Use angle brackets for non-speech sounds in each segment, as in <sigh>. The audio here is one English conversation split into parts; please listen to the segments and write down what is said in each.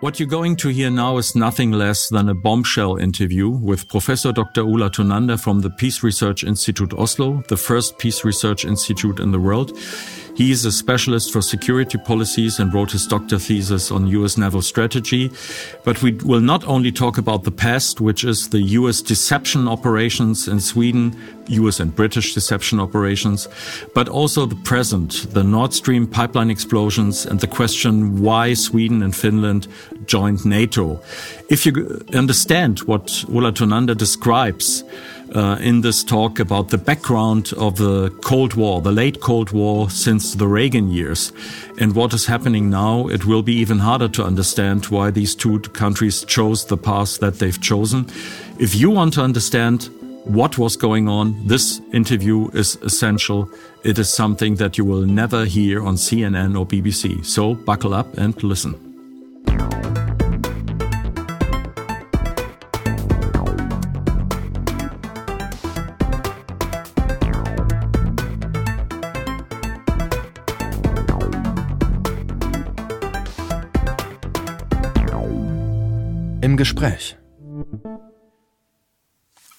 What you're going to hear now is nothing less than a bombshell interview with Professor Dr. Ola Tunander from the Peace Research Institute Oslo, the first peace research institute in the world. He is a specialist for security policies and wrote his doctor thesis on US naval strategy. But we will not only talk about the past, which is the US deception operations in Sweden, US and British deception operations, but also the present, the Nord Stream pipeline explosions and the question why Sweden and Finland joined NATO. If you understand what Ola Tunander describes, uh, in this talk about the background of the Cold War, the late Cold War since the Reagan years, and what is happening now. It will be even harder to understand why these two countries chose the path that they've chosen. If you want to understand what was going on, this interview is essential. It is something that you will never hear on CNN or BBC. So buckle up and listen. Im Gespräch.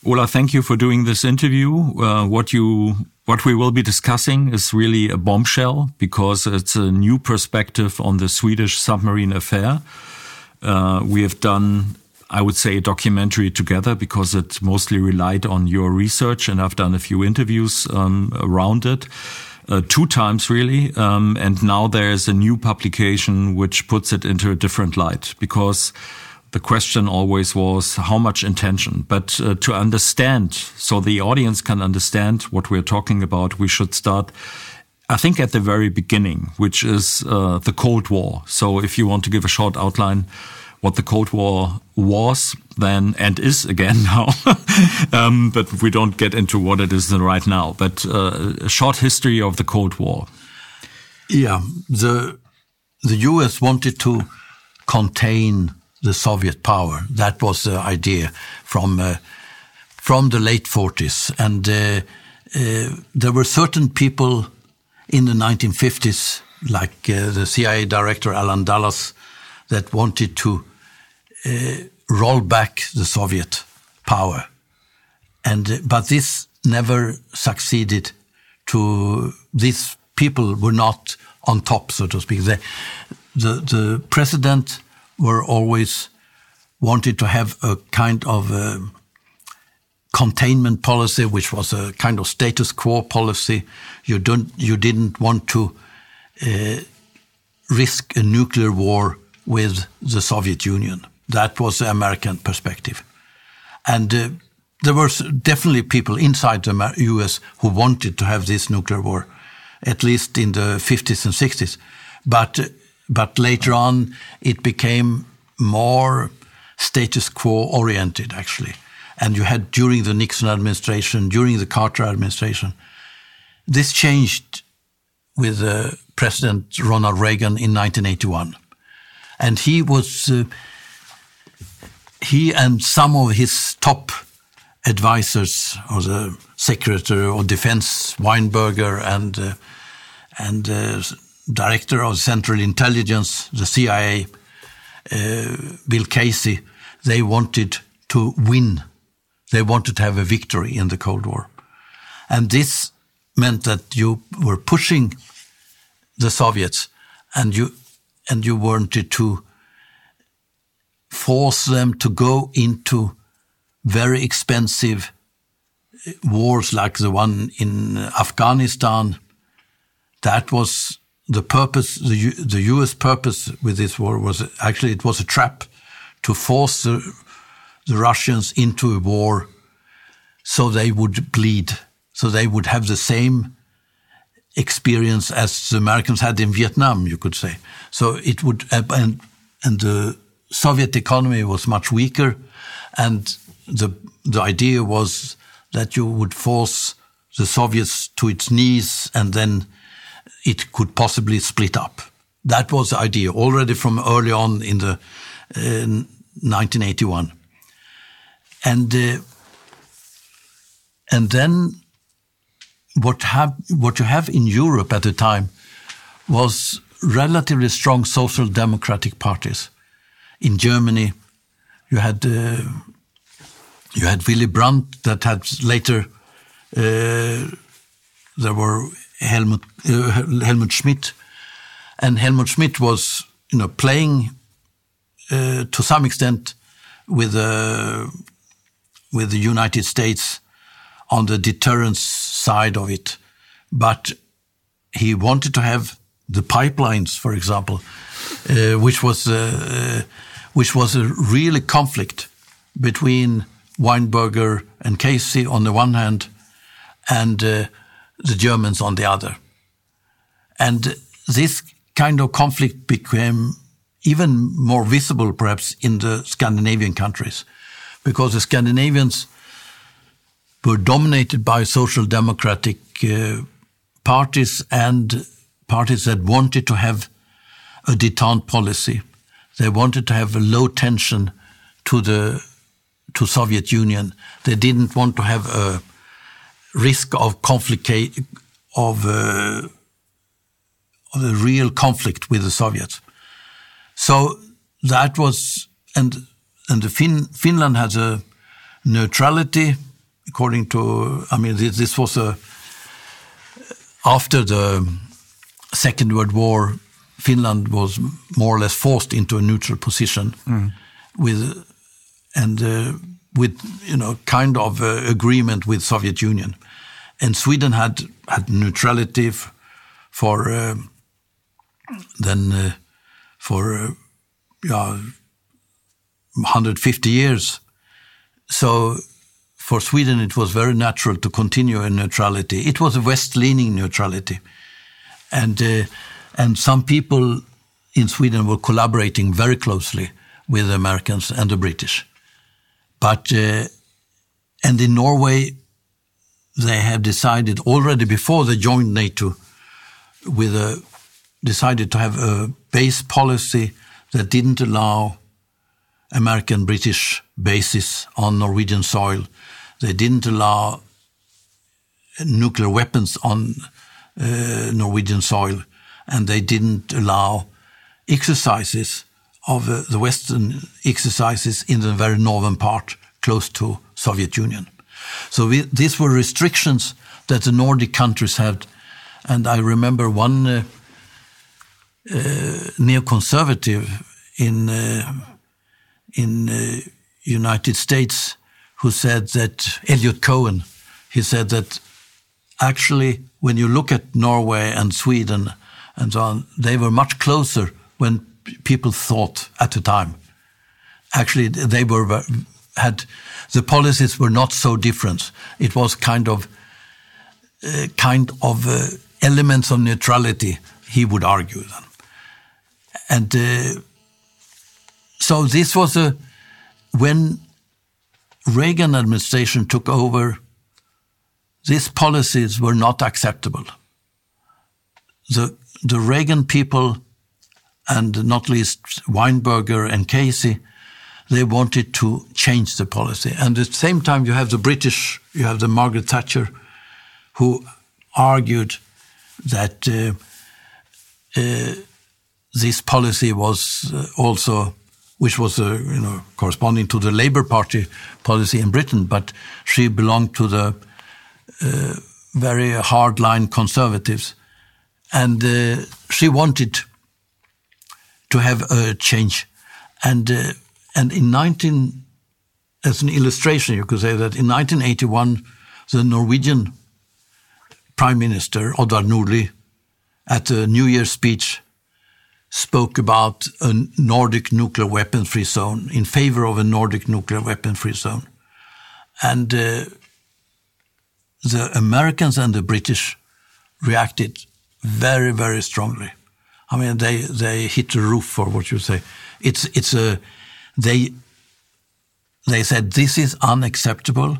Ola, thank you for doing this interview. Uh, what you what we will be discussing is really a bombshell because it's a new perspective on the Swedish submarine affair. Uh, we have done, I would say, a documentary together because it mostly relied on your research, and I've done a few interviews um, around it. Uh, two times really, um, and now there's a new publication which puts it into a different light because the question always was how much intention. But uh, to understand, so the audience can understand what we're talking about, we should start, I think, at the very beginning, which is uh, the Cold War. So if you want to give a short outline, what the Cold War was then and is again <laughs> now, um, but we don't get into what it is right now. But uh, a short history of the Cold War. Yeah, the the U.S. wanted to contain the Soviet power. That was the idea from uh, from the late 40s, and uh, uh, there were certain people in the 1950s, like uh, the CIA director Allen Dulles, that wanted to uh, roll back the Soviet power, and uh, but this never succeeded. To these people were not on top, so to speak. the the president were always wanted to have a kind of a containment policy, which was a kind of status quo policy. You don't, you didn't want to uh, risk a nuclear war with the Soviet Union. That was the American perspective, and uh, there were definitely people inside the U.S. who wanted to have this nuclear war, at least in the 50s and 60s, but. But later on, it became more status quo oriented, actually. And you had during the Nixon administration, during the Carter administration, this changed with uh, President Ronald Reagan in 1981. And he was, uh, he and some of his top advisors, or the Secretary of Defense, Weinberger, and, uh, and uh, director of Central Intelligence, the CIA, uh, Bill Casey, they wanted to win. They wanted to have a victory in the Cold War. And this meant that you were pushing the Soviets and you, and you wanted to force them to go into very expensive wars like the one in Afghanistan. That was the purpose, the, the U.S. purpose with this war was actually it was a trap to force the, the Russians into a war so they would bleed, so they would have the same experience as the Americans had in Vietnam, you could say. So it would, and, and the Soviet economy was much weaker, and the, the idea was that you would force the Soviets to its knees and then it could possibly split up. That was the idea already from early on in the uh, 1981. And uh, and then what have what you have in Europe at the time was relatively strong social democratic parties. in Germany. You had uh, you had Willy Brandt that had later uh, there were Helmut uh, Helmut Schmidt, and Helmut Schmidt was you know playing uh, to some extent with uh, with the United States on the deterrence side of it, but he wanted to have the pipelines, for example, uh, which was uh, which was a really conflict between Weinberger and Casey on the one hand, and uh, the Germans on the other. And this kind of conflict became even more visible, perhaps, in the Scandinavian countries, because the Scandinavians were dominated by social democratic uh, parties and parties that wanted to have a detente policy. They wanted to have a low tension to the to Soviet Union. They didn't want to have a risk of conflict of, uh, of a real conflict with the Soviets. So that was and and the fin Finland has a neutrality according to I mean this, this was a after the Second World War Finland was more or less forced into a neutral position mm. with and uh, with you know kind of uh, agreement with Soviet Union, and Sweden had had neutrality for uh, then uh, for uh, yeah 150 years. So for Sweden, it was very natural to continue in neutrality. It was a west-leaning neutrality, and uh, and some people in Sweden were collaborating very closely with the Americans and the British. But uh, and in Norway, they have decided already before they joined NATO, with a decided to have a base policy that didn't allow American British bases on Norwegian soil. They didn't allow nuclear weapons on uh, Norwegian soil, and they didn't allow exercises of uh, the Western exercises in the very northern part, close to Soviet Union. So we, these were restrictions that the Nordic countries had, and I remember one uh, uh, neoconservative in uh, in uh, United States who said that Eliot Cohen, he said that actually when you look at Norway and Sweden and so on, they were much closer when people thought at the time. Actually, they were had the policies were not so different. It was kind of uh, kind of uh, elements of neutrality. He would argue then, and uh, so this was a when Reagan administration took over. These policies were not acceptable. The the Reagan people and not least Weinberger and Casey, they wanted to change the policy. And at the same time, you have the British, you have the Margaret Thatcher, who argued that uh, uh, this policy was uh, also, which was uh, you know corresponding to the Labour Party policy in Britain, but she belonged to the uh, very hardline conservatives, and uh, she wanted to have a change. And, and in 19, as an illustration, you could say that in 1981, the Norwegian Prime Minister, Odvar Nordli, at the New Year's speech, spoke about a Nordic nuclear weapon free zone, in favor of a Nordic nuclear weapon free zone. And uh, the Americans and the British reacted very, very strongly. I mean, they they hit the roof for what you say. It's it's a they they said this is unacceptable.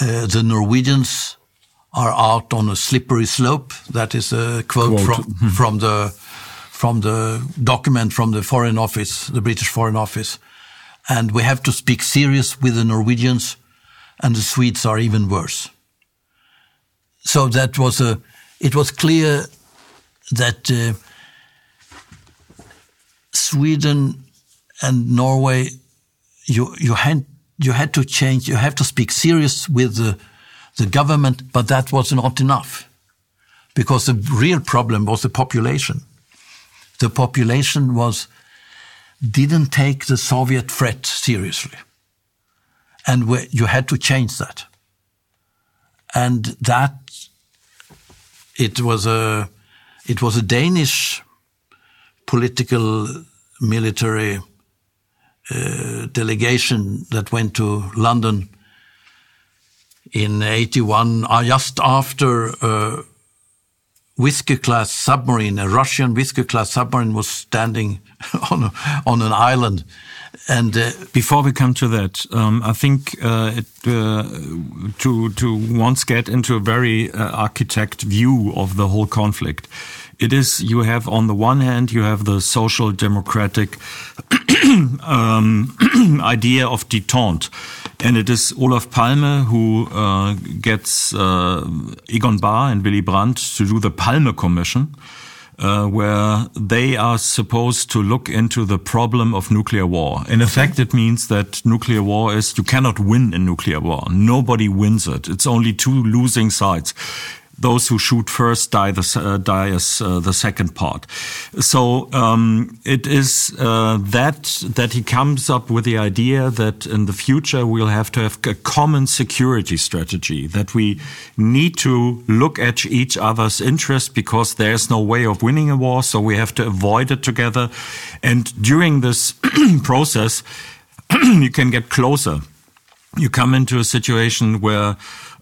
Uh, the Norwegians are out on a slippery slope. That is a quote, quote. from from the from the document from the Foreign Office, the British Foreign Office, and we have to speak serious with the Norwegians, and the Swedes are even worse. So that was a. It was clear that uh, Sweden and Norway, you you had you had to change. You have to speak serious with the the government, but that was not enough, because the real problem was the population. The population was didn't take the Soviet threat seriously, and we, you had to change that. And that it was a it was a Danish political military uh, delegation that went to London in 81, uh, just after a whiskey class submarine, a Russian whiskey class submarine was standing <laughs> on, a, on an island. And uh, before we come to that, um, I think uh, it, uh, to to once get into a very uh, architect view of the whole conflict, it is you have on the one hand you have the social democratic <clears throat> um, <clears throat> idea of detente, and it is Olof Palme who uh, gets uh, Egon Bahr and Willy Brandt to do the Palme Commission. Uh, where they are supposed to look into the problem of nuclear war. In effect, it means that nuclear war is you cannot win in nuclear war. Nobody wins it. It's only two losing sides those who shoot first die, the, uh, die as uh, the second part. So um, it is uh, that that he comes up with the idea that in the future we'll have to have a common security strategy. That we need to look at each other's interest because there's no way of winning a war, so we have to avoid it together. And during this <clears throat> process, <clears throat> you can get closer. You come into a situation where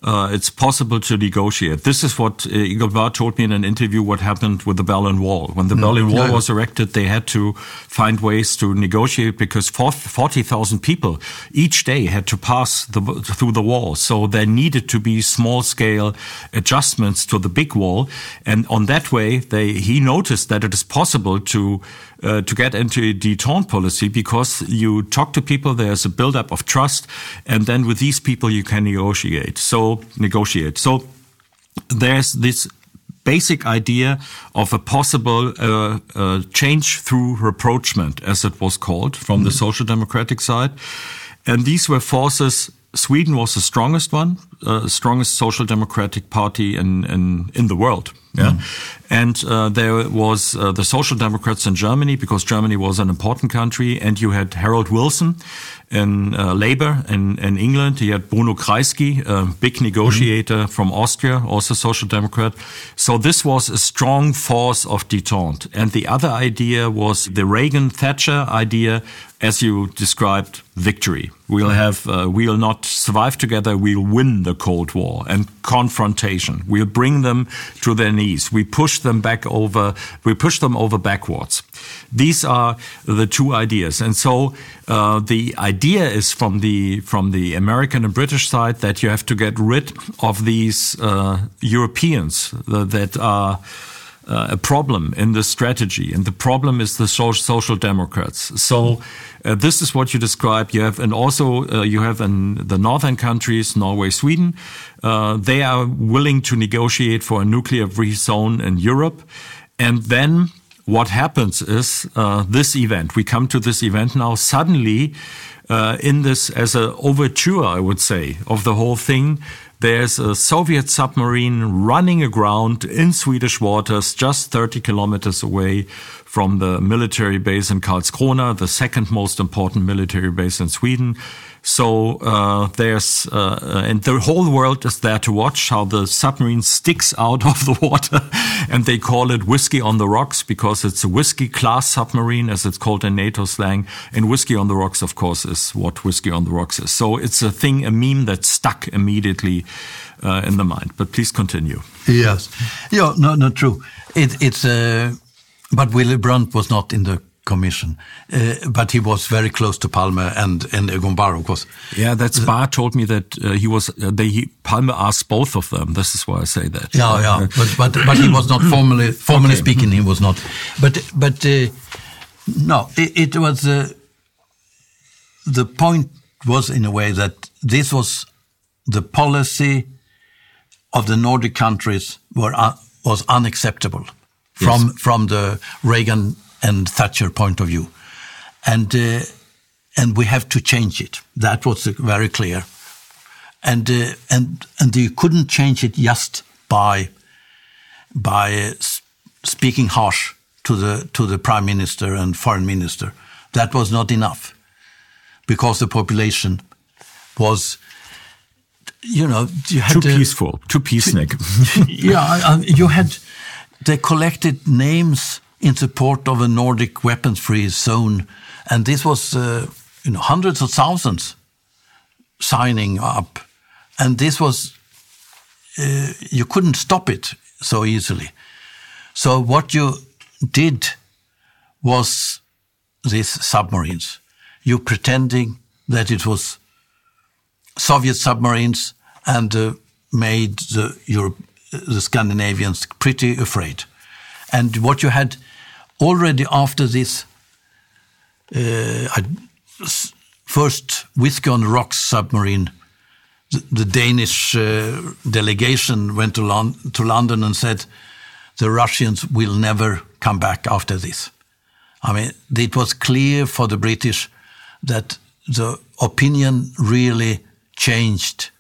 uh, it's possible to negotiate. This is what uh, Egon Bahr told me in an interview what happened with the Berlin Wall. When the mm. Berlin Wall was erected, they had to find ways to negotiate because 40,000 people each day had to pass the, through the wall. So there needed to be small scale adjustments to the big wall. And on that way, they, he noticed that it is possible to uh, to get into a detente policy because you talk to people, there's a buildup of trust, and then with these people you can negotiate. So negotiate. So there's this basic idea of a possible uh, uh, change through rapprochement, as it was called, from mm -hmm. the Social Democratic side. And these were forces. Sweden was the strongest one, uh, strongest social democratic party in, in, in the world. Yeah. Mm. And uh, there was uh, the Social Democrats in Germany because Germany was an important country. And you had Harold Wilson in uh, Labour in, in England. You had Bruno Kreisky, a big negotiator mm. from Austria, also Social Democrat. So this was a strong force of detente. And the other idea was the Reagan Thatcher idea as you described, victory. We'll have, uh, we'll not survive together. We'll win the Cold War and confrontation. We'll bring them to their knees. We push them back over. We push them over backwards. These are the two ideas. And so uh, the idea is from the from the American and British side that you have to get rid of these uh, Europeans that are uh, a problem in the strategy, and the problem is the social democrats. So uh, this is what you describe. You have, and also uh, you have in the northern countries, Norway, Sweden, uh, they are willing to negotiate for a nuclear-free zone in Europe, and then what happens is uh, this event. We come to this event now. Suddenly, uh, in this as an overture, I would say, of the whole thing there's a Soviet submarine running aground in Swedish waters, just 30 kilometers away from the military base in Karlskrona, the second most important military base in Sweden. So uh, there's uh, and the whole world is there to watch how the submarine sticks out of the water, <laughs> and they call it whiskey on the rocks because it's a whiskey class submarine, as it's called in NATO slang. And whiskey on the rocks, of course, is what whiskey on the rocks is. So it's a thing, a meme that stuck immediately uh, in the mind. But please continue. Yes, yeah, no, not true. It, it's uh, but Willy Brandt was not in the commission. Uh, but he was very close to Palme and, and Egon of course. Yeah, that's Bahr told me that uh, he was, uh, they, he, Palme asked both of them. This is why I say that. Yeah, yeah. but, but, but he was not <coughs> formally, formally okay. speaking, he was not. But, but, uh, no, it, it was, uh, the point was in a way that this was the policy of the Nordic countries were, uh, was unacceptable from, yes. from the Reagan and Thatcher point of view. and uh, and we have to change it. That was very clear, and uh, and and you couldn't change it just by by uh, speaking harsh to the to the prime minister and foreign minister. That was not enough, because the population was, you know, you had too peaceful, too peacenik. <laughs> yeah, you had they collected names in support of a Nordic weapons-free zone, and this was uh, you know hundreds of thousands signing up, and this was uh, you couldn't stop it so easily. So what you did was these submarines. You pretending that it was Soviet submarines and uh, made the Europe, the Scandinavians pretty afraid. And what you had already after this uh, first Whiskey on the Rocks submarine, the, the Danish uh, delegation went to, Lon to London and said, the Russians will never come back after this. I mean, it was clear for the British that the opinion really changed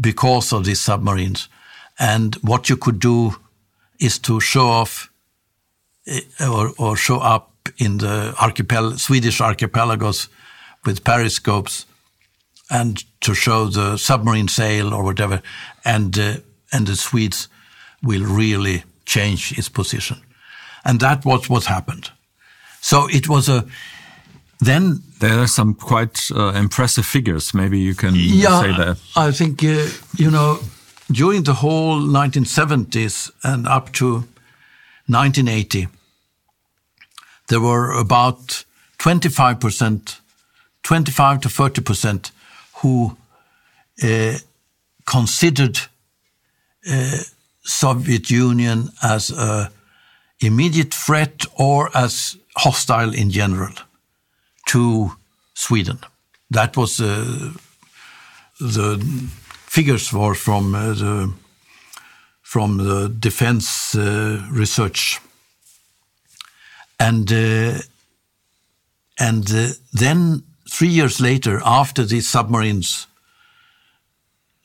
because of these submarines. And what you could do is to show off or, or show up in the archipel Swedish archipelagos with periscopes and to show the submarine sail or whatever. And, uh, and the Swedes will really change its position. And that was what happened. So it was a, then there are some quite uh, impressive figures. Maybe you can yeah, say that. I think uh, you know during the whole 1970s and up to 1980, there were about 25 percent, 25 to 30 percent, who uh, considered uh, Soviet Union as a immediate threat or as hostile in general to Sweden. That was uh, the figures were from uh, the from the defense uh, research, and uh, and uh, then three years later, after these submarines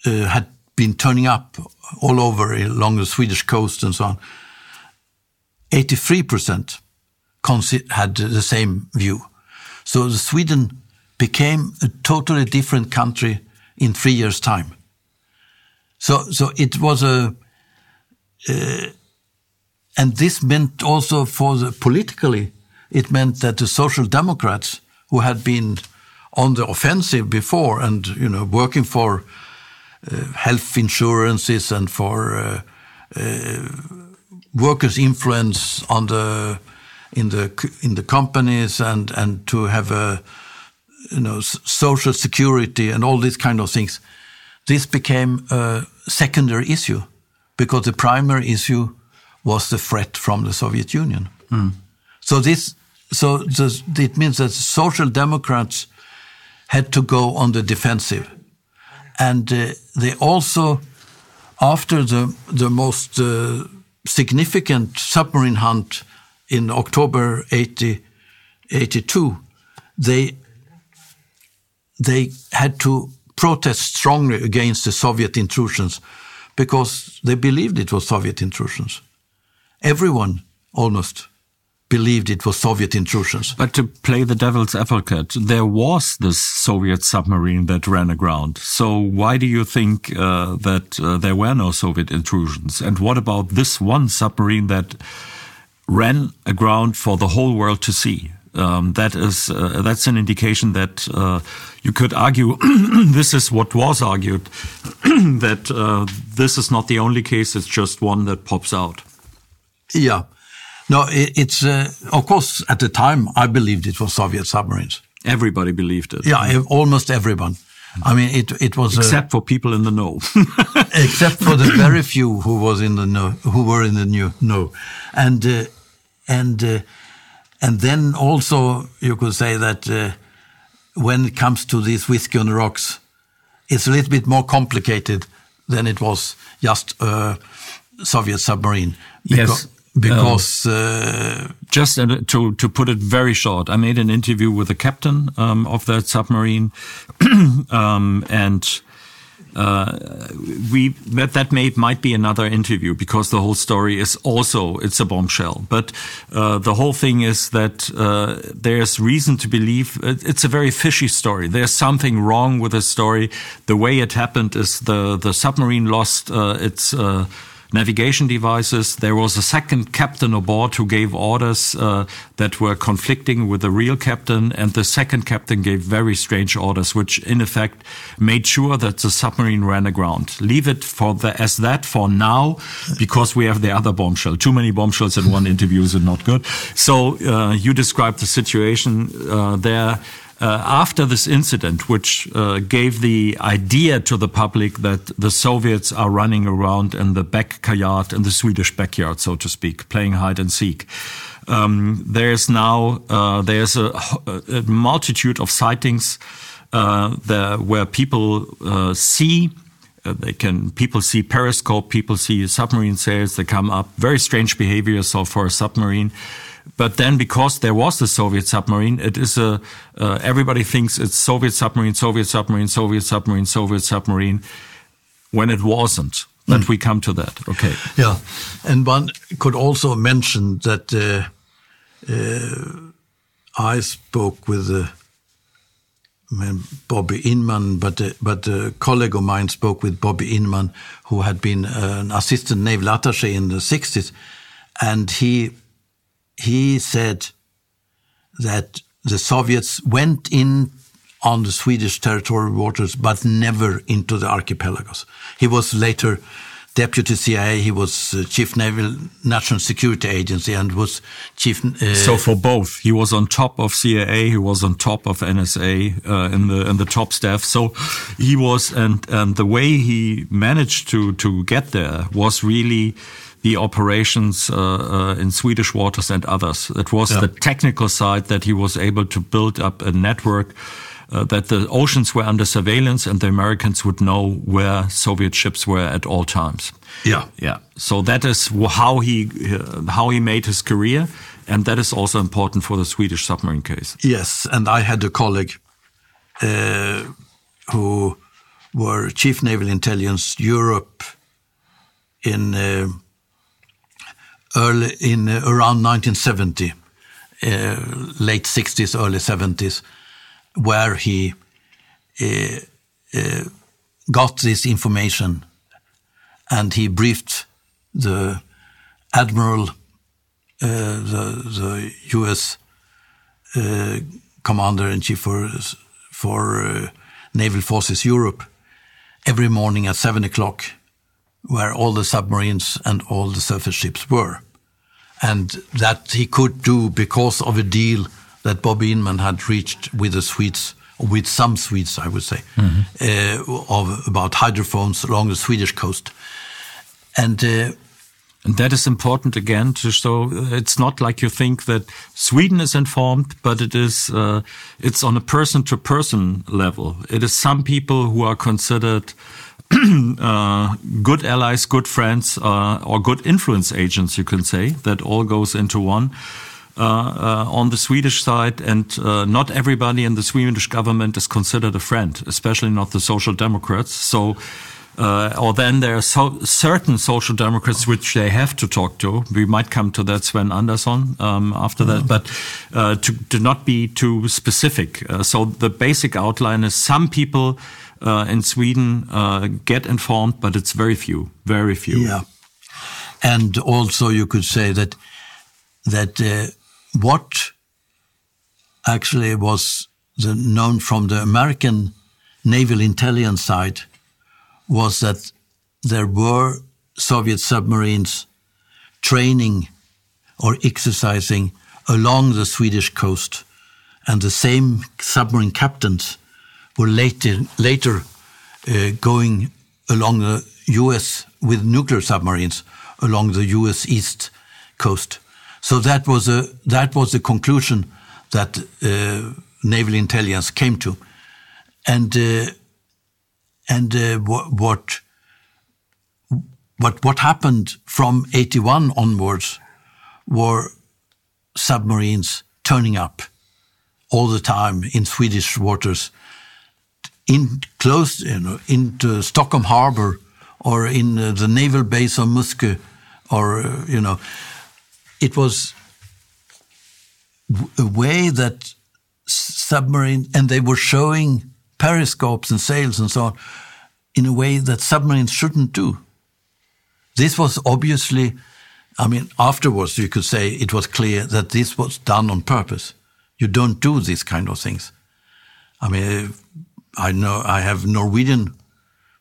had been turning up all over along the Swedish coast and so on, eighty three percent had the same view. So Sweden became a totally different country in three years' time. So, so it was a, and this meant also for the politically, it meant that the Social Democrats, who had been on the offensive before and you know working for uh, health insurances and for uh, uh workers' influence on the in the in the companies and and to have a you know social security and all these kind of things this became a secondary issue because the primary issue was the threat from the Soviet Union. Mm. so this so this, it means that social democrats had to go on the defensive. And uh, they also after the the most uh, significant submarine hunt in October 80, 82, they, they had to protest strongly against the Soviet intrusions because they believed it was Soviet intrusions. Everyone almost believed it was Soviet intrusions. But to play the devil's advocate, there was this Soviet submarine that ran aground. So why do you think uh, that uh, there were no Soviet intrusions? And what about this one submarine that ran aground for the whole world to see. Um, that is uh, that's an indication that uh, you could argue <clears throat> this is what was argued <clears throat> that uh, this is not the only case it's just one that pops out. Yeah. No it, it's uh, of course at the time i believed it was soviet submarines. Everybody believed it. Yeah almost everyone. I mean, it it was except for people in the know, <laughs> <laughs> except for the very few who was in the know, who were in the new know, and uh, and uh, and then also you could say that uh, when it comes to these whiskey on the rocks, it's a little bit more complicated than it was just a Soviet submarine. Because, yes. because uh, just to to put it very short, I made an interview with the captain um, of that submarine, <clears throat> um, and uh, we that that may might be another interview because the whole story is also it's a bombshell. But uh, the whole thing is that uh, there's reason to believe it's a very fishy story. There's something wrong with the story. The way it happened is the the submarine lost uh, its uh, navigation devices. There was a second captain aboard who gave orders uh, that were conflicting with the real captain, and the second captain gave very strange orders, which in effect made sure that the submarine ran aground. Leave it for the, as that for now, because we have the other bombshell. Too many bombshells in one interview is not good. So uh, you described the situation uh, there. Uh, after this incident, which uh, gave the idea to the public that the Soviets are running around in the backyard, in the Swedish backyard, so to speak, playing hide and seek. Um, there's now uh, there's a, a, multitude of sightings uh, there where people uh, see. Uh, they can people see periscope, people see submarine sails. They come up very strange behavior. So for a submarine, but then, because there was the Soviet submarine, it is a uh, everybody thinks it's Soviet submarine, Soviet submarine, Soviet submarine, Soviet submarine, when it wasn't. But mm. we come to that. Okay. Yeah, and one could also mention that uh, uh, I spoke with uh, Bobby Inman, but uh, but a colleague of mine spoke with Bobby Inman, who had been an assistant naval attaché in the 60s, and he he said that the Soviets went in on the Swedish territorial waters, but never into the archipelagos. He was later deputy CIA. He was uh, chief naval national security agency and was chief. Uh, so for both, he was on top of CIA. He was on top of NSA uh, in the in the top staff. So he was, and and the way he managed to to get there was really the operations uh, uh, in Swedish waters and others. It was yeah. the technical side that he was able to build up a network uh, that the oceans were under surveillance and the Americans would know where Soviet ships were at all times. Yeah, yeah. So that is how he uh, how he made his career, and that is also important for the Swedish submarine case. Yes, and I had a colleague uh, who were chief naval intelligence Europe in uh, early in uh, around 1970, uh, late 60s, early 70s, where he uh, uh, got this information and he briefed the admiral, uh, the, the U.S. Uh, commander in chief for for naval forces Europe every morning at seven o'clock where all the submarines and all the surface ships were. And that he could do because of a deal that Bob Inman had reached with the Swedes, with some Swedes, I would say, mm -hmm. uh, of about hydrophones along the Swedish coast. And uh, and that is important again to show uh, it's not like you think that Sweden is informed, but it is uh, it's on a person to person level. It is some people who are considered <clears throat> uh, good allies, good friends, uh, or good influence agents, you can say, that all goes into one. Uh, uh on the Swedish side, and uh, not everybody in the Swedish government is considered a friend, especially not the Social Democrats. So, or then there are so certain Social Democrats which they have to talk to. We might come to that, Sven Andersson, um, after that, but to, to, not be too specific. so the basic outline is some people uh, in Sweden uh, get informed, but it's very few, very few. Yeah, and also you could say that that uh, what actually was the, known from the American naval intelligence side was that there were Soviet submarines training or exercising along the Swedish coast, and the same submarine captains were later, later uh, going along the US with nuclear submarines along the US east coast. So that was a that was the conclusion that uh, naval intelligence came to, and uh, and uh, what what what happened from eighty one onwards were submarines turning up all the time in Swedish waters, in close, you know, into Stockholm Harbor or in uh, the naval base of Muskö, or uh, you know, it was a way that submarine, and they were showing periscopes and sails and so on, in a way that submarines shouldn't do. This was obviously, I mean, afterwards you could say it was clear that this was done on purpose. You don't do these kind of things. I mean, I know I have Norwegian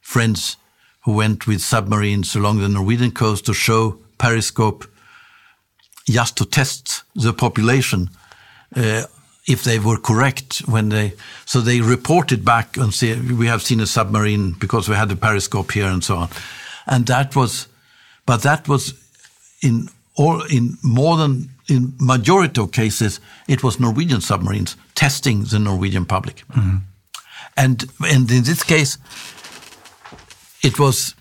friends who went with submarines along the Norwegian coast to show periscope just to test the population uh, if they were correct when they so they reported back and say we have seen a submarine because we had a periscope here and so on and that was but that was in all in more than in majority of cases it was Norwegian submarines testing the Norwegian public mm -hmm. And and in this case it was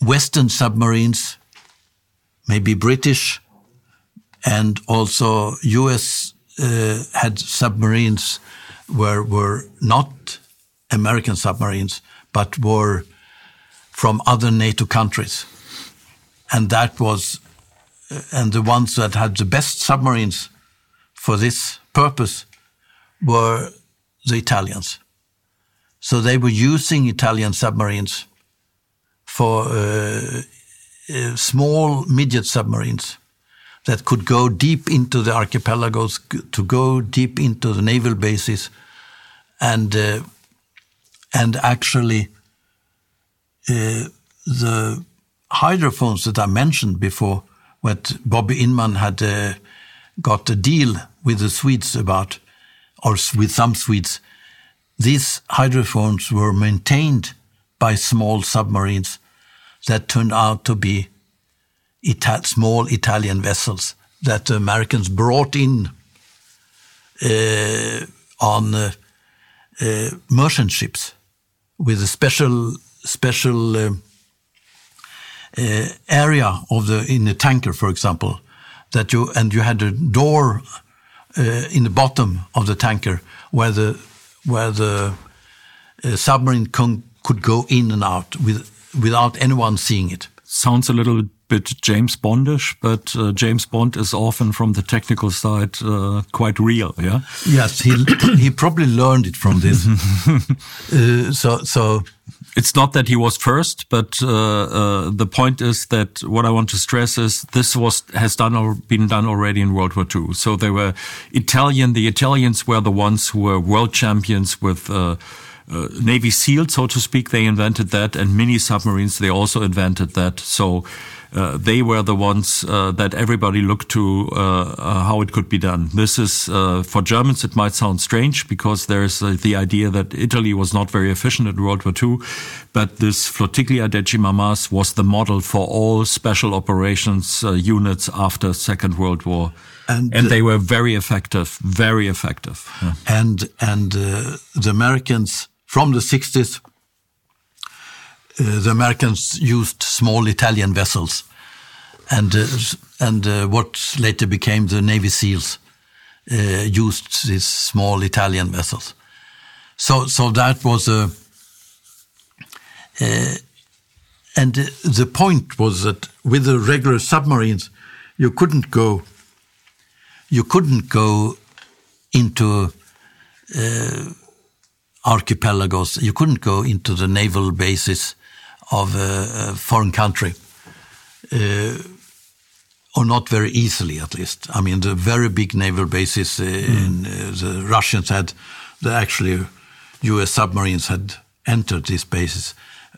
Western submarines, maybe British, and also US uh, had submarines were were not American submarines, but were from other NATO countries, and that was uh, and the ones that had the best submarines for this purpose were the Italians. So they were using Italian submarines for uh, uh, small midget submarines that could go deep into the archipelagos, to go deep into the naval bases, and uh, and actually uh, the hydrophones that I mentioned before, what Bobby Inman had uh, got a deal with the Swedes about, or with some Swedes, these hydrophones were maintained by small submarines that turned out to be Ita small Italian vessels that the Americans brought in uh, on uh, uh, merchant ships with a special special uh, uh, area of the in the tanker, for example, that you and you had a door uh, in the bottom of the tanker where the where the uh, submarine could go in and out with, without anyone seeing it. Sounds a little bit James Bondish, but uh, James Bond is often from the technical side uh, quite real. Yeah. Yes, he <coughs> he probably learned it from this. <laughs> uh, so so. It's not that he was first, but uh, uh, the point is that what I want to stress is this was has done or been done already in World War II. So they were Italian. The Italians were the ones who were world champions with. Uh, uh, Navy SEAL, so to speak, they invented that, and mini submarines, they also invented that. So uh, they were the ones uh, that everybody looked to uh, uh how it could be done. This is uh, for Germans. It might sound strange because there's uh, the idea that Italy was not very efficient in World War II, but this Flottiglia Decima MAS was the model for all special operations units after Second World War. And, and they were very effective, very effective. Yeah. And and the Americans from the 60s uh, the Americans used small Italian vessels, and uh, and uh, what later became the Navy SEALs used these small Italian vessels. So so that was a. and the point was that with the regular submarines, you couldn't go. You couldn't go into uh, archipelagos. You couldn't go into the naval bases of a, a foreign country, uh, or not very easily at least. I mean, the very big naval bases uh, mm. in, uh, the Russians had, the actually U.S. submarines had entered these bases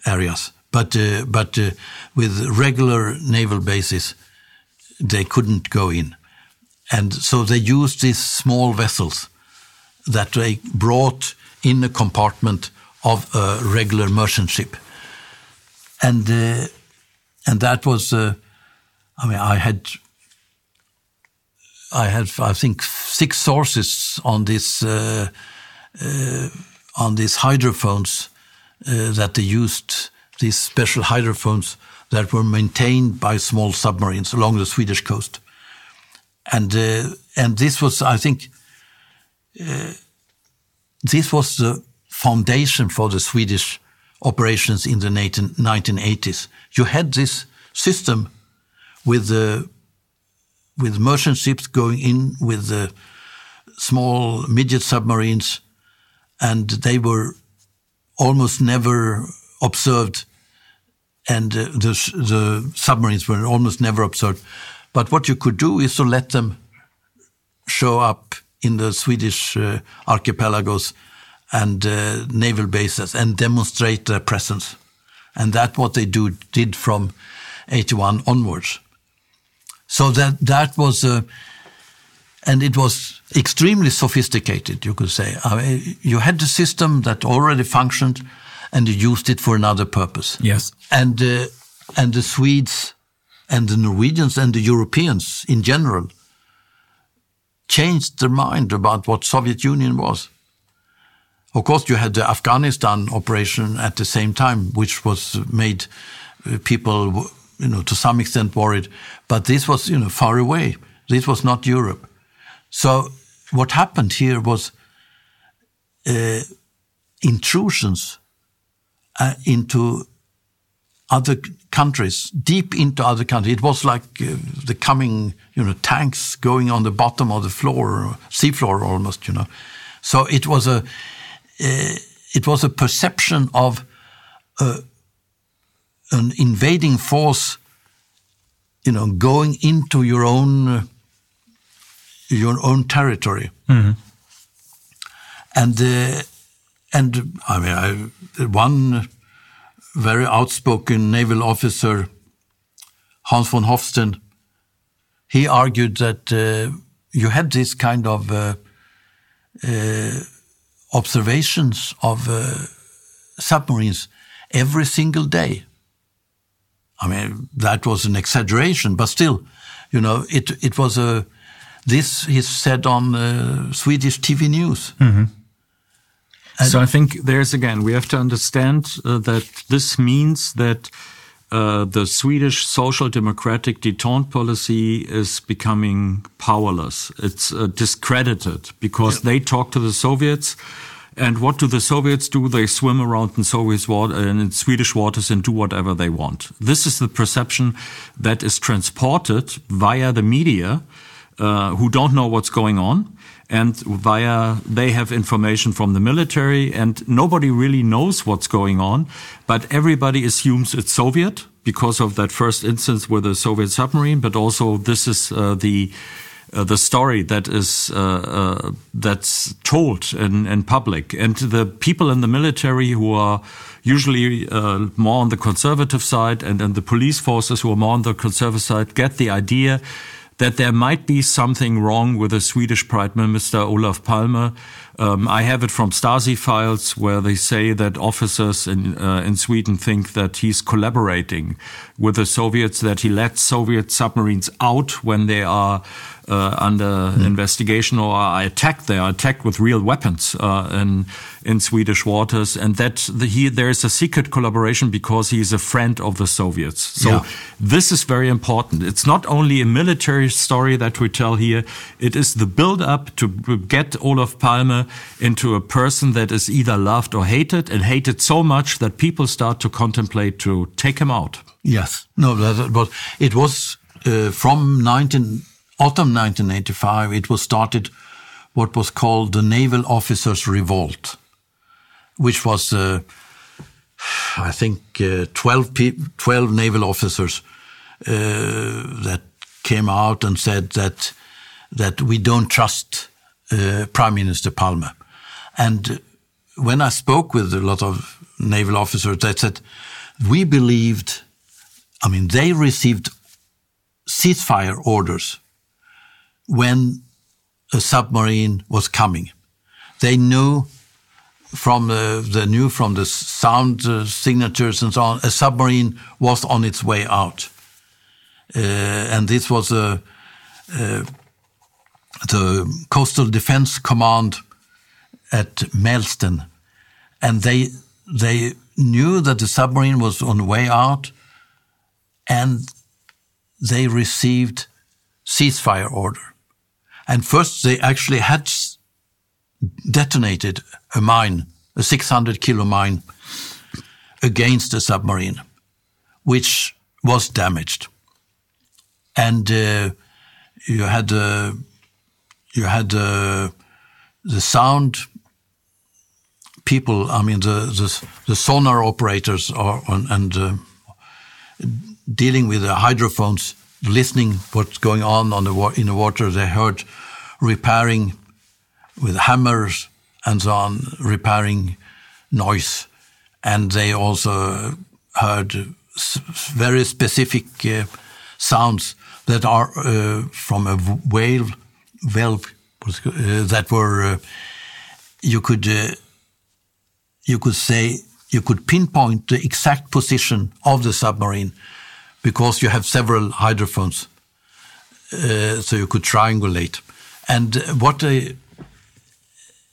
areas, but uh, but uh, with regular naval bases, they couldn't go in, and so they used these small vessels that they brought in a compartment of a regular merchant ship and uh, and that was, uh, I mean, I had, I had, I think, six sources on this, uh, uh on these hydrophones uh, that they used these special hydrophones that were maintained by small submarines along the Swedish coast. And, uh, and this was, I think, this was the foundation for the Swedish operations in the 1980s. You had this system with the with merchant ships going in with the small midget submarines, and they were almost never observed, and uh, the, the submarines were almost never observed. But what you could do is to let them show up in the Swedish uh, archipelagos and uh, naval bases and demonstrate their presence. And that's what they do, did from 81 onwards. So that, that was, uh, and it was extremely sophisticated, you could say. I mean, you had the system that already functioned and you used it for another purpose. Yes. And, uh, and the Swedes and the Norwegians and the Europeans in general changed their mind about what Soviet Union was. Of course, you had the Afghanistan operation at the same time, which was made uh, people, you know, to some extent worried. But this was, you know, far away. This was not Europe. So what happened here was uh, intrusions uh, into other countries, deep into other countries. It was like uh, the coming, you know, tanks going on the bottom of the floor, seafloor almost, you know. So it was a, it was a perception of uh, an invading force, you know, going into your own uh, your own territory. Mm-hmm. And uh, and I mean, I, one very outspoken naval officer, Hans von Hofsten, he argued that uh, you had this kind of uh, uh, observations of uh, submarines every single day. I mean, that was an exaggeration, but still, you know, it it was a. This he said on uh, Swedish TV news. Mm-hmm. So I think there's again, we have to understand uh, that this means that uh, the Swedish social democratic detente policy is becoming powerless. It's uh, discredited because yeah. they talk to the Soviets. And what do the Soviets do? They swim around in Soviet water and in Swedish waters and do whatever they want. This is the perception that is transported via the media, uh, who don't know what's going on and via they have information from the military and nobody really knows what's going on but everybody assumes it's soviet because of that first instance with the soviet submarine but also this is uh, the uh, the story that is uh, uh that's told in, in public. And the people in the military who are usually uh, more on the conservative side and, and the police forces who are more on the conservative side get the idea that there might be something wrong with the Swedish Prime Minister Olof Palme. Um, I have it from Stasi files where they say that officers in, uh, in Sweden think that he's collaborating with the Soviets, that he lets Soviet submarines out when they are uh, under mm. investigation or are attacked. They are attacked with real weapons uh, in in Swedish waters, and that the, he there is a secret collaboration because he is a friend of the Soviets. So yeah. this is very important. It's not only a military story that we tell here; it is the build-up to get Olof Palme into a person that is either loved or hated, and hated so much that people start to contemplate to take him out. Yes, no, that was it was uh, from 19 autumn 1985, it was started what was called the Naval Officers Revolt, which was, uh, I think, uh, 12, 12 naval officers uh, that came out and said that that we don't trust uh, Prime Minister Palme. And when I spoke with a lot of naval officers, they said we believed. I mean, they received ceasefire orders when a submarine was coming. They knew from the, they knew from the sound uh, signatures and so on, a submarine was on its way out. Uh, and this was a, uh, the Coastal Defense Command at Mälsten. And they, they knew that the submarine was on the way out, and they received ceasefire order. And first, they actually had detonated a mine, a 600 kilo mine, against a submarine, which was damaged. And uh, you had uh, you had uh, the sound people. I mean, the the, the sonar operators are on, and uh, dealing with the hydrophones, listening what's going on on the in the water. They heard repairing with hammers and so on, repairing noise, and they also heard very specific uh, sounds that are uh, from a whale valve uh, that were uh, you could uh, you could say you could pinpoint the exact position of the submarine because you have several hydrophones, uh, so you could triangulate. And what they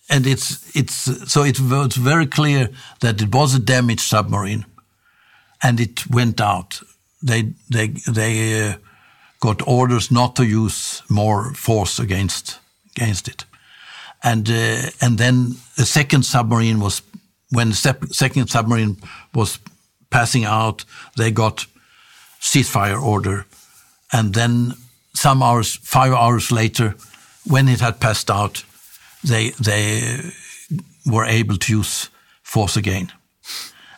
and it's it's so it was very clear that it was a damaged submarine, and it went out. They they they uh, got orders not to use more force against against it, and uh, and then a second submarine was when the second submarine was passing out. They got ceasefire order, and then some hours, five hours later, when it had passed out they they were able to use force again,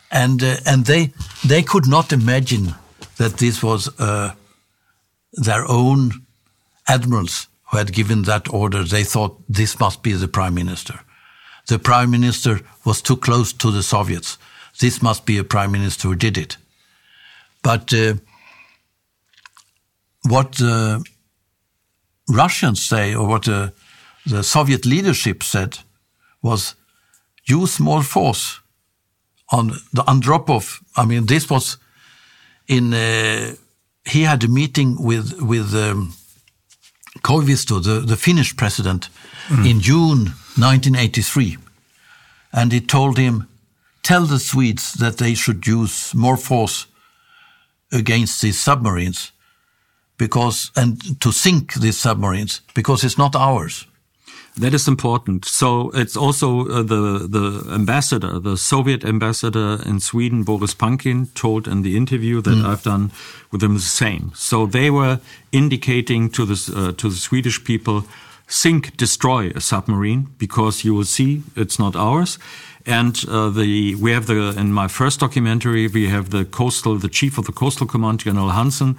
and uh, and they they could not imagine that this was uh, their own admirals who had given that order. They thought this must be the prime minister. The prime minister was too close to the Soviets. This must be a prime minister who did it. But uh, what the Russians say, or what the the Soviet leadership said was use more force on the Andropov. I mean, this was in. Uh, he had a meeting with with um, Koivisto, the, the Finnish president, mm. in June 1983, and he told him, "Tell the Swedes that they should use more force against these submarines, because and to sink these submarines because it's not ours." That is important. So it's also uh, the the ambassador, the Soviet ambassador in Sweden, Boris Pankin, told in the interview that mm. I've done with him the same. So they were indicating to the uh, to the Swedish people, sink, destroy a submarine because you will see it's not ours. And uh, the we have the in my first documentary we have the coastal the chief of the coastal command General Hansen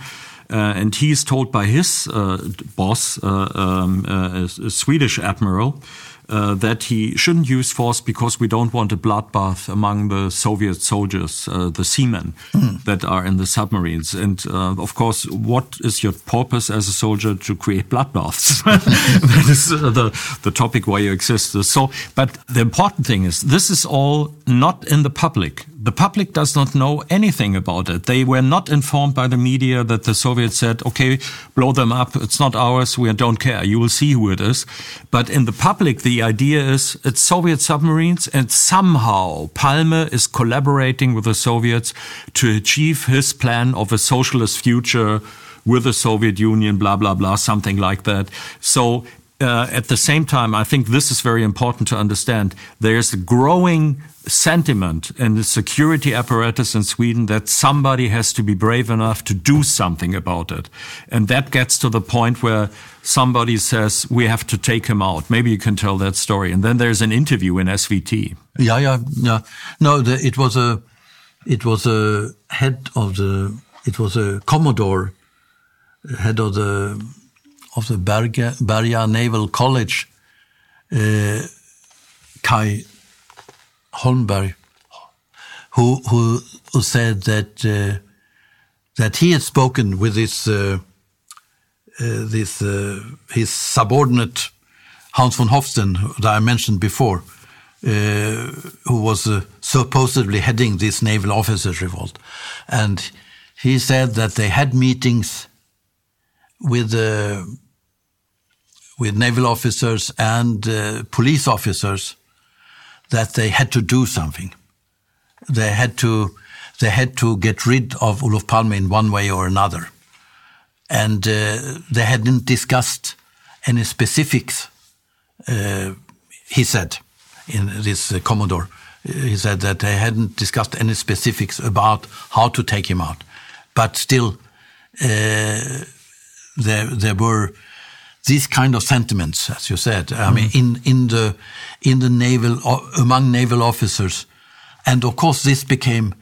and he is told by his uh, boss, uh, um, a Swedish admiral, uh, that he shouldn't use force because we don't want a bloodbath among the Soviet soldiers, uh, the seamen mm. that are in the submarines. And uh, of course, what is your purpose as a soldier to create bloodbaths? <laughs> <laughs> that is the, the topic why you exist. So, but the important thing is this is all not in the public. The public does not know anything about it. They were not informed by the media that the Soviets said, okay, blow them up. It's not ours. We don't care. You will see who it is. But in the public, the idea is it's Soviet submarines and somehow Palme is collaborating with the Soviets to achieve his plan of a socialist future with the Soviet Union, blah, blah, blah, something like that. So uh, at the same time, I think this is very important to understand. There's a growing sentiment in the security apparatus in Sweden that somebody has to be brave enough to do something about it. And that gets to the point where somebody says, we have to take him out. Maybe you can tell that story. And then there's an interview in SVT. Yeah, yeah, yeah. No, the, it was a, it was a head of the, it was a Commodore, head of the of the Berga, Berga Naval College, uh, Kai Holmberg, who, who, who said that uh, that he had spoken with this uh, uh this uh, his subordinate Hans von Hofsten that I mentioned before, uh, who was supposedly heading this naval officers revolt, and he said that they had meetings with with naval officers and uh, police officers that they had to do something. they had to they had to get rid of Olof Palme in one way or another, and uh, they hadn't discussed any specifics. Uh, he said, in this uh, Commodore, he said that they hadn't discussed any specifics about how to take him out, but still, uh, there there were these kind of sentiments, as you said. I mean, in in the in the naval among naval officers, and of course this became.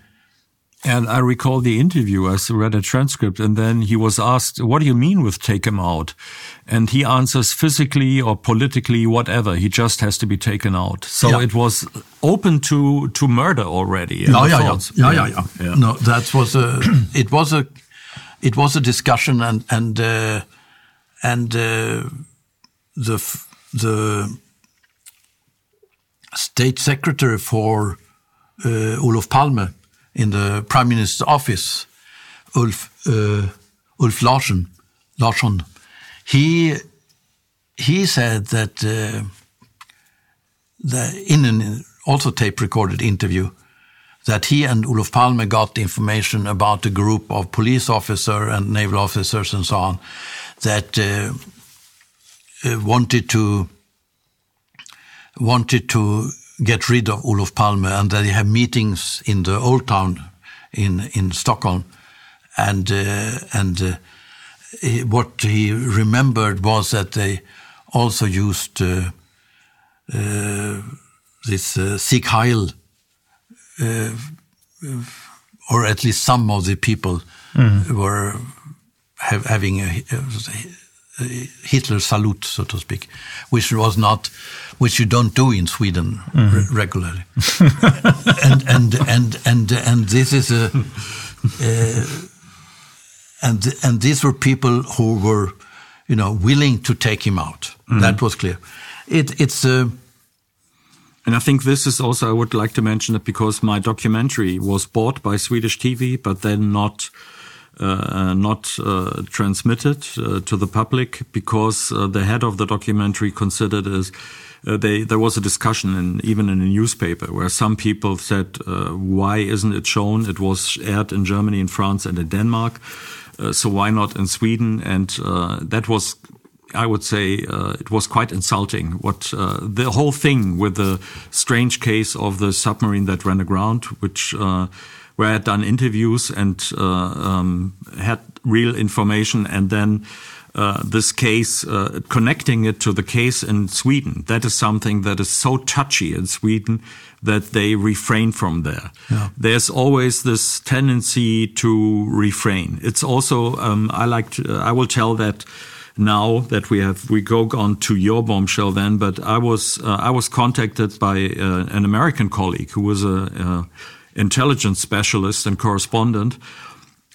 And I recall the interview. I read a transcript, and then he was asked, "What do you mean with take him out?" And he answers, "Physically or politically, whatever. He just has to be taken out." So Yeah. it was open to to murder already. Yeah, the yeah, yeah, yeah, yeah, yeah. No, that was a. <clears throat> it was a. It was a discussion, and and uh, and uh, the the state secretary for uh, Olof Palme in the prime minister's office, Ulf uh, Ulf Larsson, Larsson, he he said that uh, the, in an also tape recorded interview that he and Olof Palme got information about a group of police officers and naval officers and so on that uh, uh, wanted to wanted to get rid of Olof Palme and that they had meetings in the old town in in Stockholm. And uh, and uh, he- what he remembered was that they also used uh, uh, this uh, Sieg Heil uh, or at least some of the people were have, having a, a Hitler salute, so to speak, which was not, which you don't do in Sweden re- regularly. <laughs> and and and and and this is a, uh, and and these were people who were, you know, willing to take him out. That was clear. It it's. Uh, And I think this is also, I would like to mention it because my documentary was bought by Swedish TV, but then not not uh, transmitted uh, to the public because uh, the head of the documentary considered as uh, they, there was a discussion in, even in a newspaper where some people said, uh, why isn't it shown? It was aired in Germany, in France, and in Denmark. Uh, so why not in Sweden? And uh, that was I would say uh, it was quite insulting. What uh, the whole thing with the strange case of the submarine that ran aground, which uh, where I had done interviews and uh, um, had real information, and then uh, this case uh, connecting it to the case in Sweden. That is something that is so touchy in Sweden that they refrain from there. There's always this tendency to refrain. It's also um, I like to, I will tell that now that we have we go on to your bombshell then but i was uh, i was contacted by uh, an american colleague who was a uh, intelligence specialist and correspondent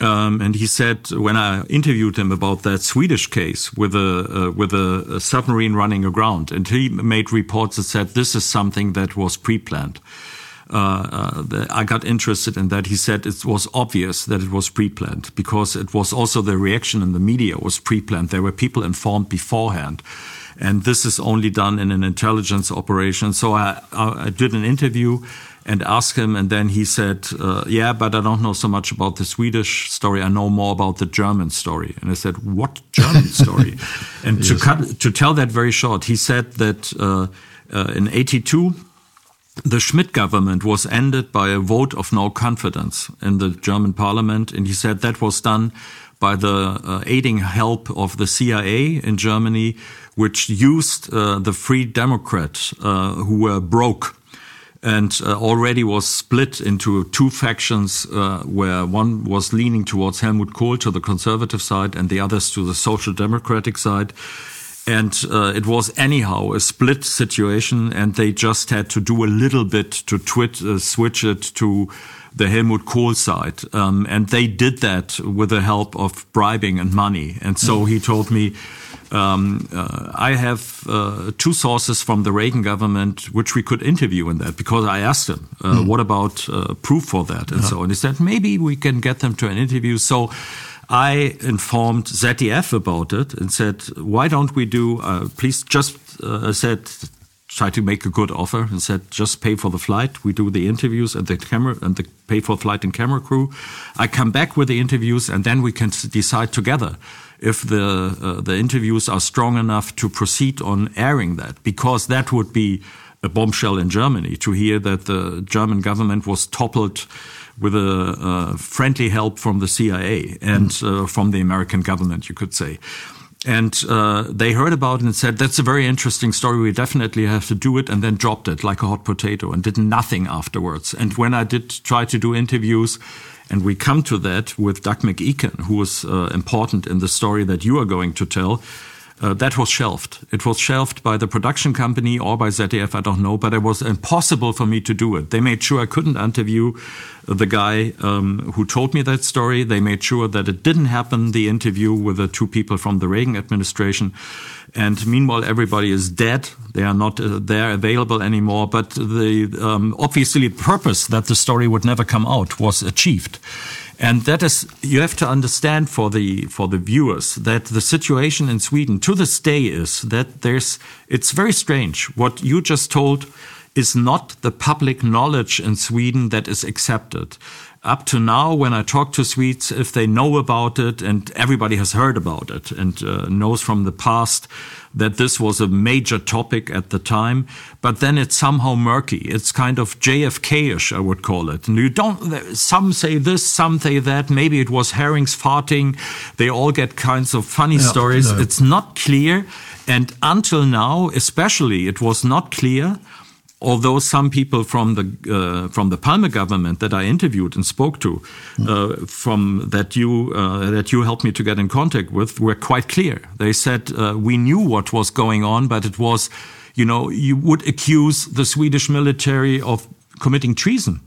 um, and he said when I interviewed him about that Swedish case with a uh, with a, a submarine running aground, and he made reports that said this is something that was pre-planned. Uh, uh, I got interested in that. He said it was obvious that it was pre-planned because it was also the reaction in the media was pre-planned. There were people informed beforehand, and this is only done in an intelligence operation. So I, I, I did an interview and asked him, and then he said, uh, "Yeah, but I don't know so much about the Swedish story. I know more about the German story." And I said, "What German story?" <laughs> and to cut to tell that very short, he said that uh, uh, in '82 the Schmidt government was ended by a vote of no confidence in the German parliament. And he said that was done by the uh, aiding help of the CIA in Germany, which used uh, the Free Democrats uh, who were broke and uh, already was split into two factions uh, where one was leaning towards Helmut Kohl to the conservative side and the others to the social democratic side. And uh, it was anyhow a split situation, and they just had to do a little bit to twit, uh, switch it to the Helmut Kohl side. Um, and they did that with the help of bribing and money. And so he told me, um, uh, I have uh, two sources from the Reagan government which we could interview in that because I asked him, uh, what about uh, proof for that? And so, on. he said, maybe we can get them to an interview. So I informed ZDF about it and said, why don't we do, uh, please just uh, said, try to make a good offer and said, just pay for the flight. We do the interviews and the camera and the pay for flight and camera crew. I come back with the interviews and then we can decide together if the uh, the interviews are strong enough to proceed on airing that because that would be a bombshell in Germany to hear that the German government was toppled with a uh, friendly help from the CIA and uh, from the American government, you could say. And uh, they heard about it and said, that's a very interesting story. We definitely have to do it and then dropped it like a hot potato and did nothing afterwards. And when I did try to do interviews, and we come to that with Doug McEachen, who was uh, important in the story that you are going to tell, uh, that was shelved. It was shelved by the production company or by ZDF, I don't know, but it was impossible for me to do it. They made sure I couldn't interview the guy um, who told me that story. They made sure that it didn't happen, the interview with the two people from the Reagan administration. And meanwhile, everybody is dead. They are not uh, there available anymore. But the um, obviously purpose that the story would never come out was achieved. And that is, you have to understand for the, for the viewers that the situation in Sweden to this day is that there's, it's very strange. What you just told is not the public knowledge in Sweden that is accepted up to now, when I talk to Swedes, if they know about it, and everybody has heard about it and uh, knows from the past that this was a major topic at the time, but then it's somehow murky. It's kind of JFK-ish, I would call it. And you don't, some say this, some say that. Maybe it was herrings farting. They all get kinds of funny yeah, stories. No. It's not clear. And until now, especially, it was not clear although some people from the uh, from the Palme government that I interviewed and spoke to, uh, from that you uh, that you helped me to get in contact with, were quite clear. They said uh, we knew what was going on, but it was, you know, you would accuse the Swedish military of committing treason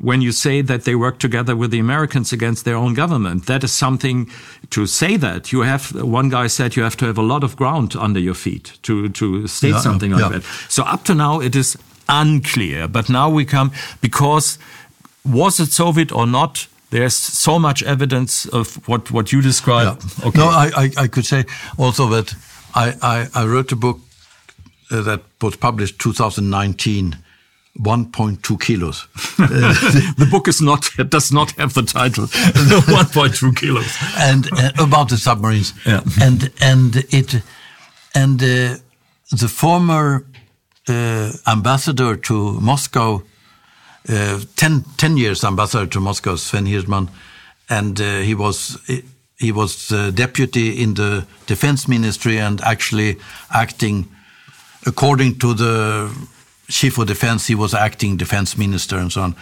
when you say that they work together with the Americans against their own government. That is something to say that. You have, one guy said you have to have a lot of ground under your feet to, to state yeah, something like yeah. that. So up to now, it is unclear. But now we come, because was it Soviet or not? There's so much evidence of what, what you described. Yeah. Okay. No, I, I, I, could say also that I, I, I wrote a book uh, that was published 2019 1.2 kilos. <laughs> the book is not it does not have the title <laughs> 1.2 kilos and uh, about the submarines yeah. and and it and uh, the former uh, ambassador to Moscow, uh, 10, 10, years ambassador to Moscow, Sven Hirdman, and uh, he was he was deputy in the defense ministry and actually acting according to the chief of defense. He was acting defense minister and so on.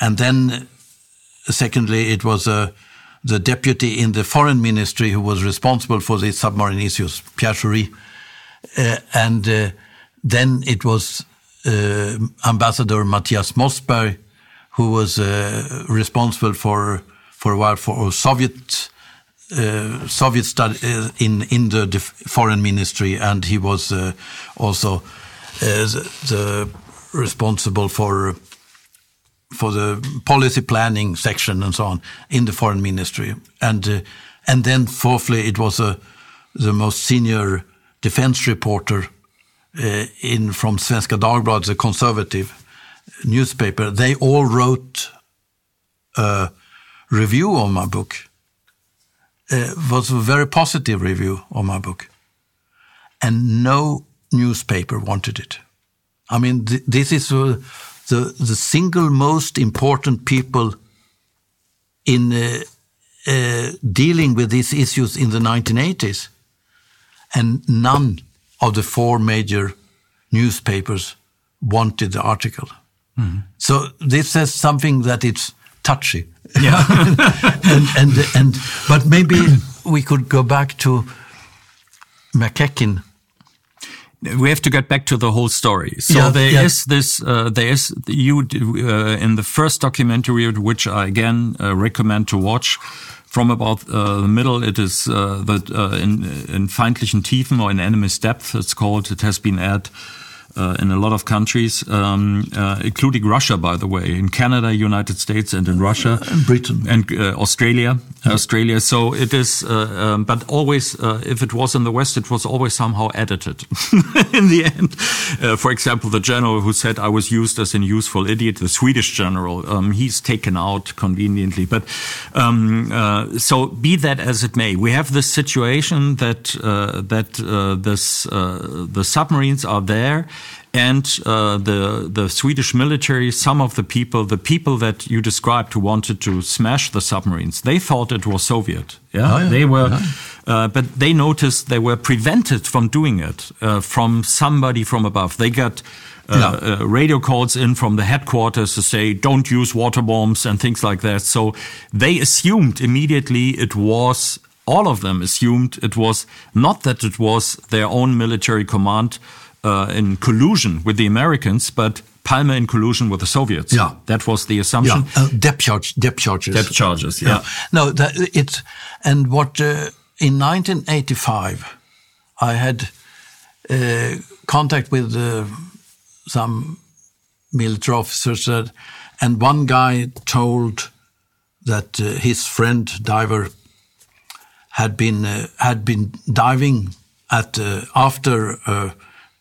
And then, secondly, it was uh, the deputy in the foreign ministry who was responsible for the submarine issues, Pierre. Uh, and uh, then it was uh, Ambassador Matthias Mossberg, who was uh, responsible for for a while for Soviet uh, Soviet study uh, in in the foreign ministry, and he was uh, also uh, the, the, responsible for for the policy planning section and so on in the foreign ministry, and and then fourthly, it was the most senior defense reporter uh, in from Svenska Dagbladet, a conservative newspaper, they all wrote a review of my book. It was a very positive review of my book. And no newspaper wanted it. I mean, th this is uh, the, the single most important people in uh, uh, dealing with these issues in the 1980s. And none of the four major newspapers wanted the article. Mm. So this says something that it's touchy. Yeah. <laughs> and, and, and, but maybe we could go back to McEachen. We have to get back to the whole story. So yeah, there yeah. is this, uh, there is you uh, in the first documentary, which I again uh, recommend to watch from about uh, the middle, it is uh, the, uh, in, in feindlichen Tiefen or in enemy's depth, it's called. It has been aired uh, in a lot of countries, um, uh, including Russia, by the way, in Canada, United States, and in Russia, and Britain, and uh, Australia, yeah. Australia. So it is, uh, um, but always, uh, if it was in the West, it was always somehow edited. <laughs> in the end, uh, for example, the general who said I was used as an useful idiot, the Swedish general, um, he's taken out conveniently. But um, so, be that as it may, we have this situation that that this the submarines are there and uh, the the Swedish military, some of the people, the people that you described who wanted to smash the submarines, they thought it was Soviet. Yeah, oh, yeah. they were, yeah. uh, but they noticed they were prevented from doing it uh, from somebody from above. They got. Uh, yeah. Uh, radio calls in from the headquarters to say don't use water bombs and things like that. So they assumed immediately it was all of them assumed it was not that it was their own military command uh, in collusion with the Americans, but Palme in collusion with the Soviets. Yeah, that was the assumption. Yeah. Uh, depth charge, depth charges. Depth charges. Yeah. yeah. No, that, it's and what uh, in 1985 I had uh, contact with uh, some military officers, that, and one guy told that uh, his friend diver had been uh, had been diving at after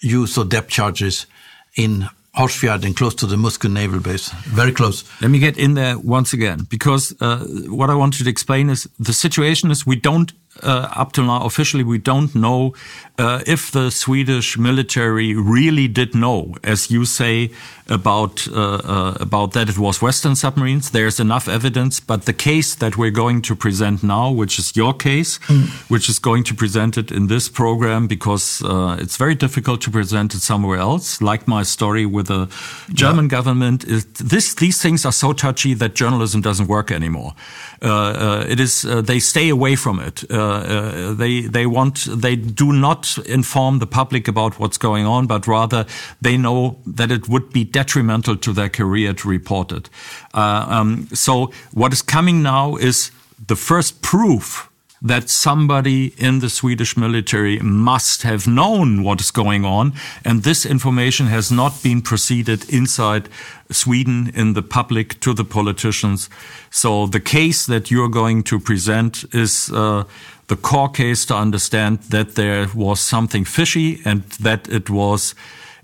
use of depth charges in Hårsfjärden, close to the Muskö naval base, very close. Let me get in there once again, because uh, what I wanted to explain is the situation is we don't up till now, officially, we don't know uh, if the Swedish military really did know, as you say, about uh, uh, about that it was Western submarines. There's enough evidence, but the case that we're going to present now, which is your case, mm. which is going to present it in this program, because uh, it's very difficult to present it somewhere else. Like my story with the German yeah. government, it, this these things are so touchy that journalism doesn't work anymore. Uh, it is they stay away from it. Uh, they they want they do not inform the public about what's going on, but rather they know that it would be detrimental to their career to report it. Uh, um, so what is coming now is the first proof that somebody in the Swedish military must have known what is going on. And this information has not been proceeded inside Sweden in the public to the politicians. So the case that you're going to present is uh, the core case to understand that there was something fishy and that it was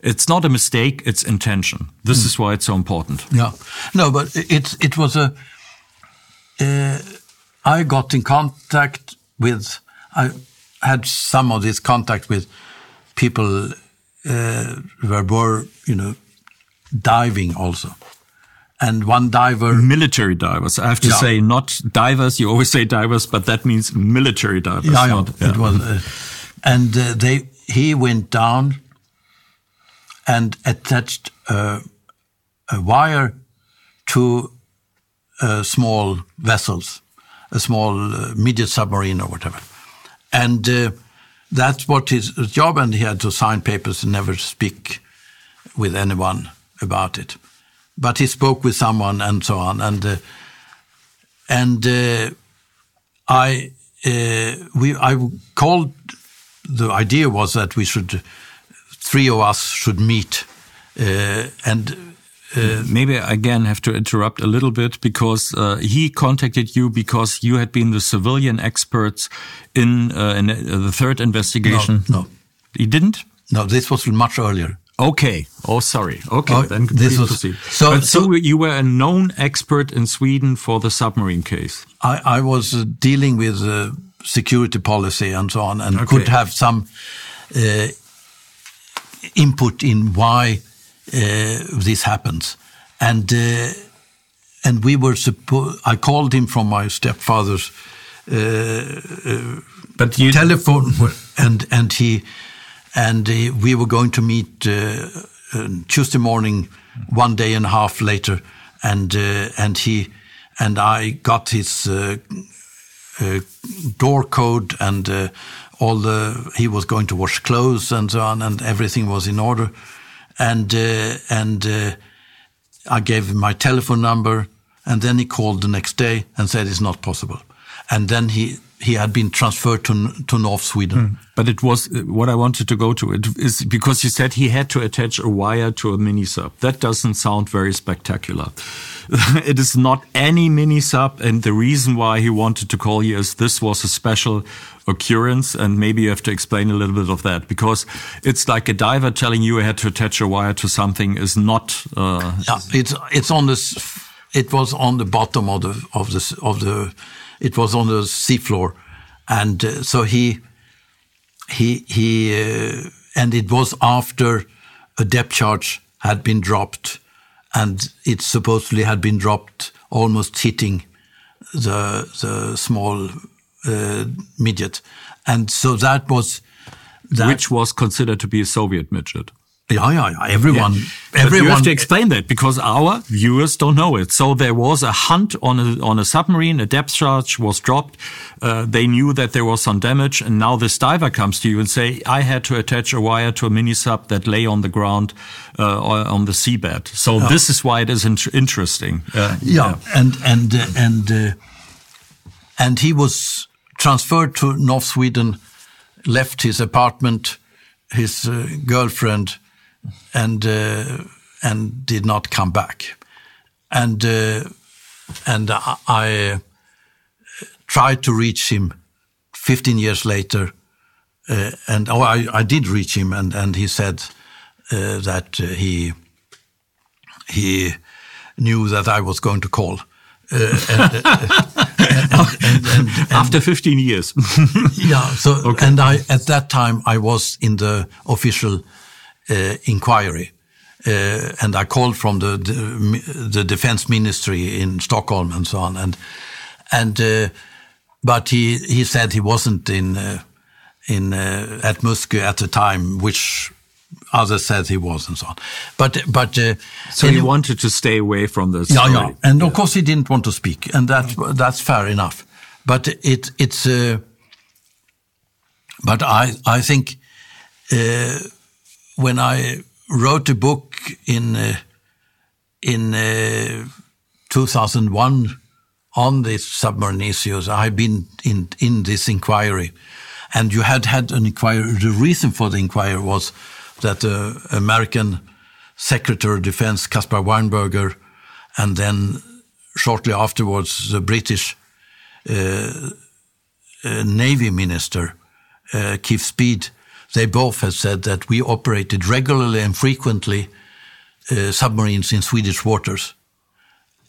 it's not a mistake it's intention. This mm. is why it's so important. Yeah. No but it it was a uh, I got in contact with I had some of this contact with people uh, who were you know diving also and one diver. Military divers. I have to yeah. say, not divers. You always say divers, but that means military divers. Yeah, not, yeah. it was. Uh, and uh, they, he went down and attached uh, a wire to uh, small vessels, a small uh, medium submarine or whatever. And uh, that's what his job, and he had to sign papers and never speak with anyone about it but he spoke with someone and so on. And uh, and uh, I uh, we I called. The idea was that we should three of us should meet uh, and. Uh, Maybe I again have to interrupt a little bit because uh, he contacted you because you had been the civilian experts in, in the third investigation. No, no, he didn't. No, this was much earlier. Okay. Oh, sorry. Okay, oh, then this was, proceed. So, but so, so you were a known expert in Sweden for the submarine case. I, I was uh, dealing with uh, security policy and so on, and okay. could have some uh, input in why uh, this happens. And uh, and we were supposed. I called him from my stepfather's uh, but you telephone, <laughs> and and he and uh, we were going to meet uh, Tuesday morning, one day and a half later, and uh, and he and I got his door code and all the he was going to wash clothes and so on, and everything was in order, and and I gave him my telephone number, and then he called the next day and said it's not possible, and then he he had been transferred to to North Sweden. Mm. But it was what I wanted to go to. It is because you said he had to attach a wire to a mini sub. That doesn't sound very spectacular. <laughs> it is not any mini sub, and the reason why he wanted to call you is this was a special occurrence, and maybe you have to explain a little bit of that because it's like a diver telling you I had to attach a wire to something is not. Uh, yeah, it's it's on this. It was on the bottom of the of the of the. It was on the seafloor, and uh, so he he he uh, and it was after a depth charge had been dropped, and it supposedly had been dropped almost hitting the the small uh, midget, and so that was that, which was considered to be a Soviet midget. Yeah, yeah, yeah. Everyone, yeah. everyone. you have to explain that because our viewers don't know it. So there was a hunt on a on a submarine. A depth charge was dropped. Uh, they knew that there was some damage, and now this diver comes to you and say, "I had to attach a wire to a mini sub that lay on the ground uh, on the seabed." So yeah. this is why it is in interesting. Uh, yeah. yeah, and and uh, and uh, and he was transferred to North Sweden, left his apartment, his uh, girlfriend, and uh, and did not come back. And uh, and I, I tried to reach him 15 years later, uh, and oh, I, I did reach him, and and he said uh, that uh, he he knew that I was going to call. And, and, and, after 15 years. yeah. So, <laughs> okay. and I, at that time, I was in the official uh, inquiry. Uh, and I called from the, the, the defense ministry in Stockholm and so on. And, and, uh, but he, he said he wasn't in, uh, in, uh, at Muskö at the time, which others said he was and so on. But but uh, so he wanted to stay away from this. Yeah, yeah, and yeah. of course he didn't want to speak, and that that's fair enough. But it it's. Uh, but I I think uh, when I wrote a book in uh, in uh, 2001 on the submarine issues, I've been in in this inquiry, and you had had an inquiry. The reason for the inquiry was that the American Secretary of Defense Caspar Weinberger, and then shortly afterwards the British uh, uh, Navy Minister uh, Keith Speed, they both have said that we operated regularly and frequently uh, submarines in Swedish waters,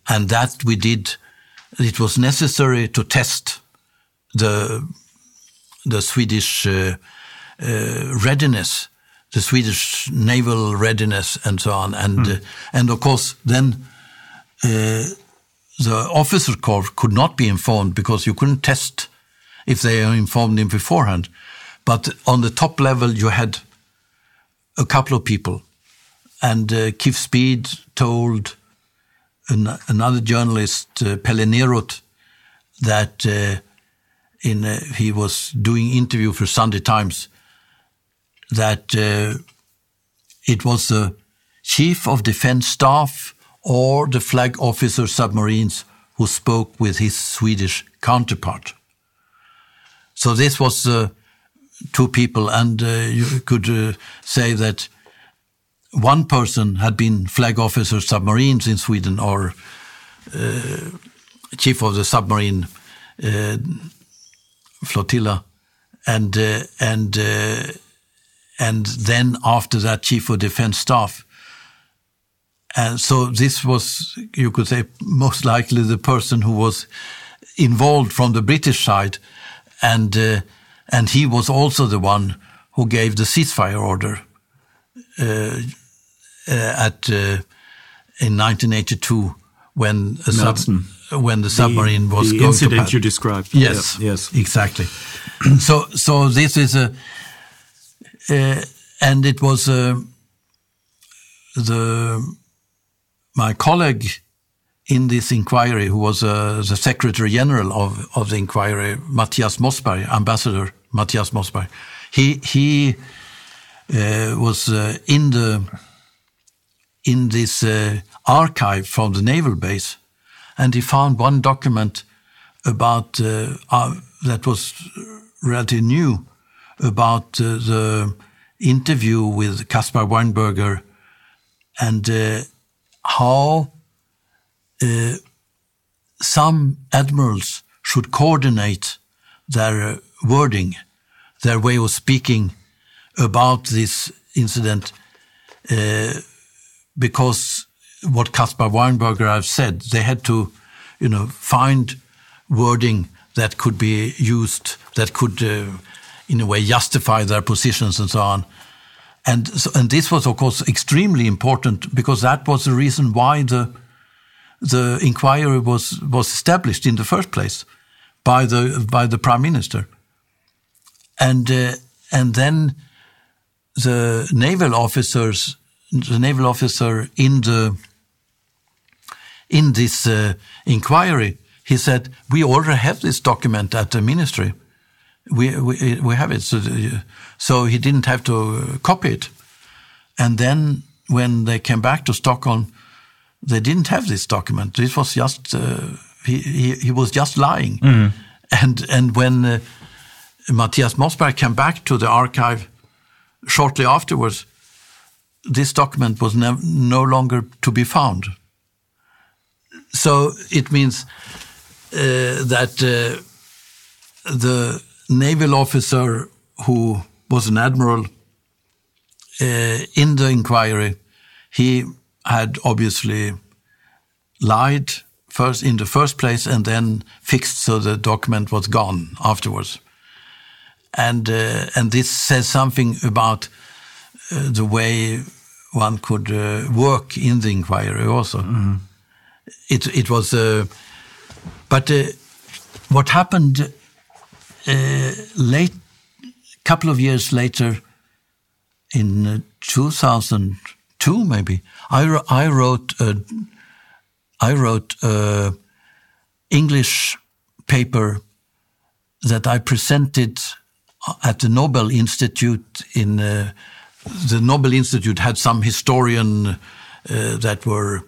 and that we did. It was necessary to test the the Swedish uh, uh, readiness the Swedish naval readiness and so on. And, mm. uh, and of course, then uh, the officer corps could not be informed because you couldn't test if they informed him beforehand. But on the top level, you had a couple of people. And uh, Keith Speed told an, another journalist, uh, Pelle Nerot, that uh, in, uh, he was doing interview for Sunday Times that uh, it was the chief of defense staff or the flag officer submarines who spoke with his Swedish counterpart. So this was uh, two people, and uh, you could uh, say that one person had been flag officer submarines in Sweden or uh, chief of the submarine flotilla, and and and then after that, chief of defense staff. And so this was, you could say, most likely the person who was involved from the British side, and uh, and he was also the one who gave the ceasefire order uh, uh, at uh, in 1982 when sub, when the submarine the, was the going incident you described. Yes, yeah, yes, exactly. <clears throat> so so this is a uh, and it was uh, the my colleague in this inquiry, who was uh, the Secretary General of, of the inquiry, Matthias Mossberg, Ambassador Matthias Mossberg. He he uh, was uh, in the in this uh, archive from the naval base, and he found one document about that was relatively new about uh, the interview with Caspar Weinberger and uh, how uh, some admirals should coordinate their wording, their way of speaking about this incident, uh, because what Caspar Weinberger have said, they had to, you know, find wording that could be used, that could, uh, in a way, justify their positions and so on. And, so, and this was, of course, extremely important because that was the reason why the the inquiry was was established in the first place by the by the prime minister. And uh, and then the naval officers, the naval officer in the in this uh, inquiry, he said, "We already have this document at the ministry. We we, we have it." So, so he didn't have to copy it. And then when they came back to Stockholm, they didn't have this document. This was just uh, he, he, he was just lying. Mm. And and when uh, Matthias Mossberg came back to the archive shortly afterwards, this document was no longer to be found. So it means uh, that uh, the naval officer who was an admiral uh, in the inquiry, he had obviously lied first in the first place and then fixed so the document was gone afterwards. And uh, and this says something about uh, the way one could uh, work in the inquiry also. Mm -hmm. It it was, uh, but uh, what happened uh, late, couple of years later, in 2002 maybe, I, I wrote a, I wrote a English paper that I presented at the Nobel Institute in uh, the Nobel Institute had some historian uh, that were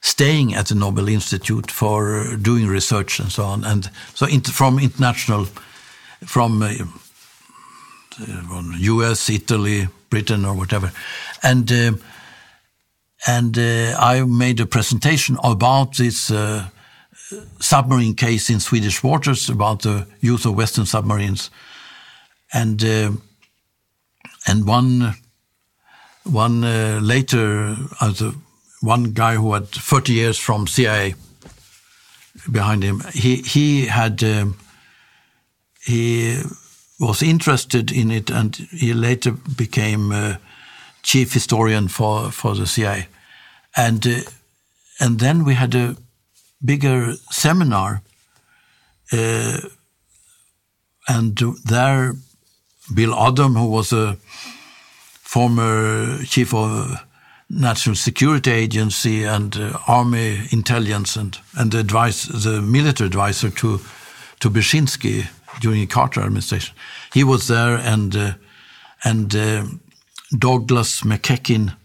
staying at the Nobel Institute for doing research and so on, and so from international, from uh, U.S., Italy, Britain, or whatever, and uh, and uh, I made a presentation about this uh, submarine case in Swedish waters, about the use of Western submarines, and uh, and one one uh, later, one guy who had 30 years from CIA behind him, he he had um, he was interested in it, and he later became uh, chief historian for for the CIA and uh, and then we had a bigger seminar, uh, and there Bill Odom, who was a former chief of National Security Agency and uh, Army Intelligence and and the advice the military advisor to to Brzezinski during the Carter administration, he was there, and uh, and uh, Douglas MacEachin.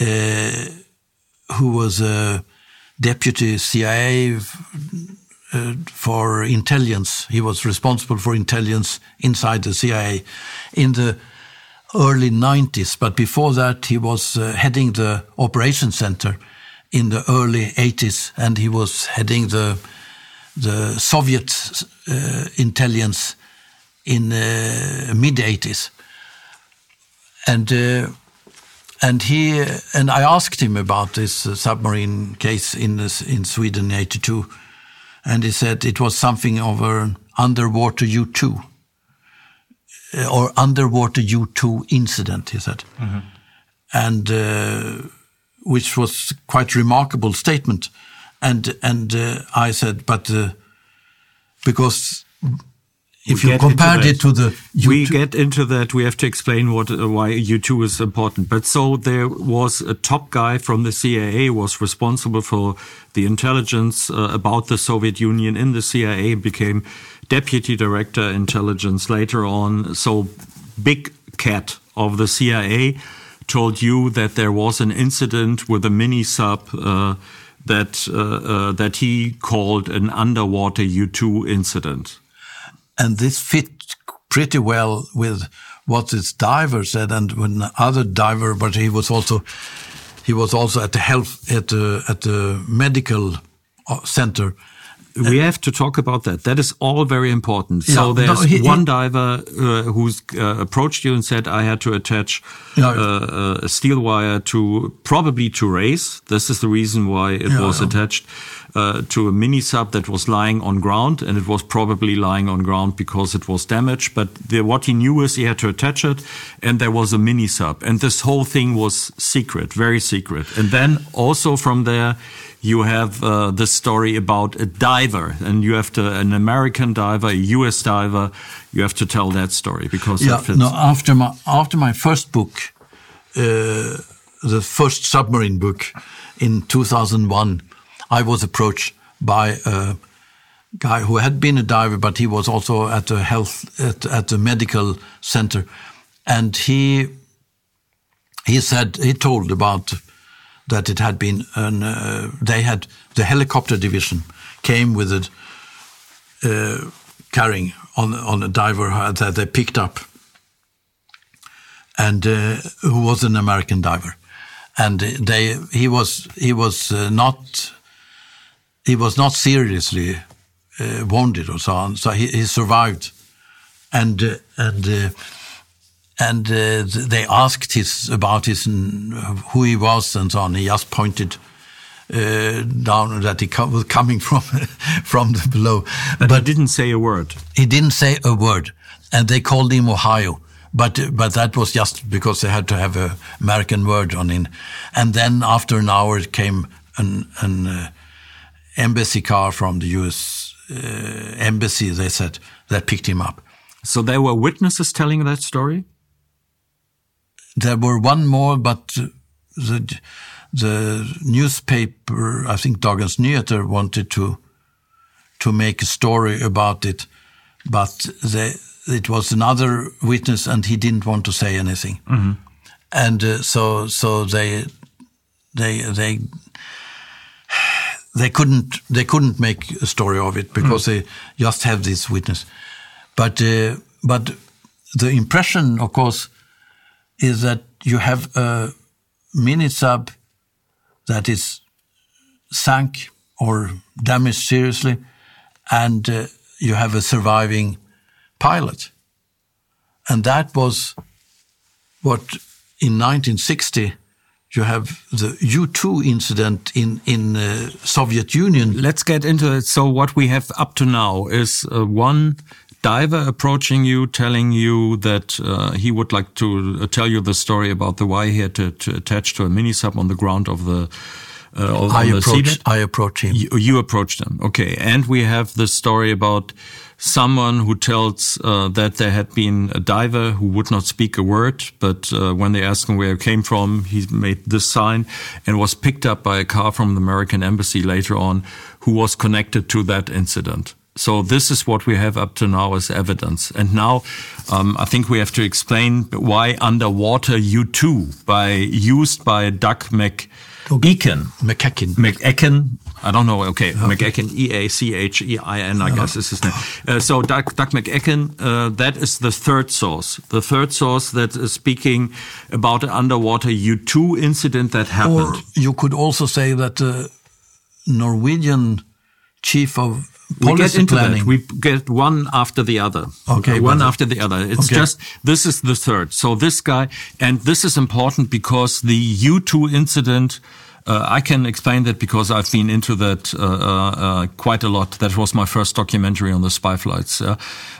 Uh, who was a deputy CIA uh, for intelligence. He was responsible for intelligence inside the CIA in the early 90s. But before that, he was uh, heading the operation center in the early 80s, and he was heading the the Soviet uh, intelligence in uh, mid 80s. And uh, and he and I asked him about this uh, submarine case in in Sweden in '82, and he said it was something of an underwater U2 uh, or underwater U2 incident. He said, mm -hmm. and uh, which was quite remarkable statement. And and uh, I said, but uh, because if you compared it to the U2. we get into that. We have to explain what uh, why u2 is important. But so there was a top guy from the cia was responsible for the intelligence uh, about the soviet union in the cia became deputy director intelligence later on. So big cat of the cia told you that there was an incident with a mini sub uh, that uh, uh, that he called an underwater u2 incident and this fit pretty well with what this diver said, and when other diver, but he was also he was also at the health at the at the medical uh, center we have to talk about that. That is all very important. Yeah, so there's no, he- one he- diver uh, who's uh, approached you and said, "I had to attach Yeah. uh, a steel wire to probably to race. This is the reason why it Yeah, was attached uh, to a mini sub that was lying on ground, and it was probably lying on ground because it was damaged. But the, what he knew is he had to attach it, and there was a mini sub, and this whole thing was secret, very secret. And then also from there you have uh, the story about a diver, and you have to an American diver, a U.S. diver. You have to tell that story because Yeah, no. After my after my first book, uh, the first submarine book in 2001, I was approached by a guy who had been a diver, but he was also at the health at, at the medical center, and he he said he told about that it had been an uh, they had the helicopter division came with it uh, carrying on on a diver that they picked up, and uh, who was an American diver, and they he was he was uh, not he was not seriously uh, wounded or so on, so he, he survived, and uh, and. Uh, and uh, they asked his about his who he was and so on. He just pointed uh, down that he co- was coming <laughs> from from the below, but, he didn't say a word. he didn't say a word, and they called him Ohio. But but that was just because they had to have a American word on it. And then after an hour came an an uh, embassy car from the U.S. Uh, embassy. They said that picked him up. So there were witnesses telling that story. There were one more, but the the newspaper, I think Dagens Nyheter, wanted to to make a story about it, but they, it was another witness, and he didn't want to say anything, and uh, so so they they they they couldn't they couldn't make a story of it because they just have this witness, but uh, but the impression, of course, is that you have a mini sub that is sunk or damaged seriously, and uh, you have a surviving pilot. And that was what in 1960 you have the U-2 incident in in uh, Soviet Union. Let's get into it. So what we have up to now is uh, one diver approaching you, telling you that uh, he would like to uh, tell you the story about the why he had to, to attach to a mini sub on the ground of the. Uh, I approached. I approached him. You, you approached them, okay. And we have the story about someone who tells uh, that there had been a diver who would not speak a word, but uh, when they asked him where he came from, he made this sign and was picked up by a car from the American embassy later on, who was connected to that incident. So this is what we have up to now as evidence. And now um, I think we have to explain why underwater U2 by used by Doug. MacEachin. MacEachin. I don't know. Okay, MacEachin. E A C H E I N. I guess is his name. Uh, so Doug, Doug MacEachin. Uh, that is the third source. The third source that is speaking about an underwater U2 incident that happened. Or you could also say that the Norwegian chief of we get into planning. that. We get one after the other. Okay, one after the other. It's Okay. just this is the third. So this guy, and this is important because the U2 incident. Uh, I can explain that because I've been into that uh, uh, uh, quite a lot. That was my first documentary on the spy flights.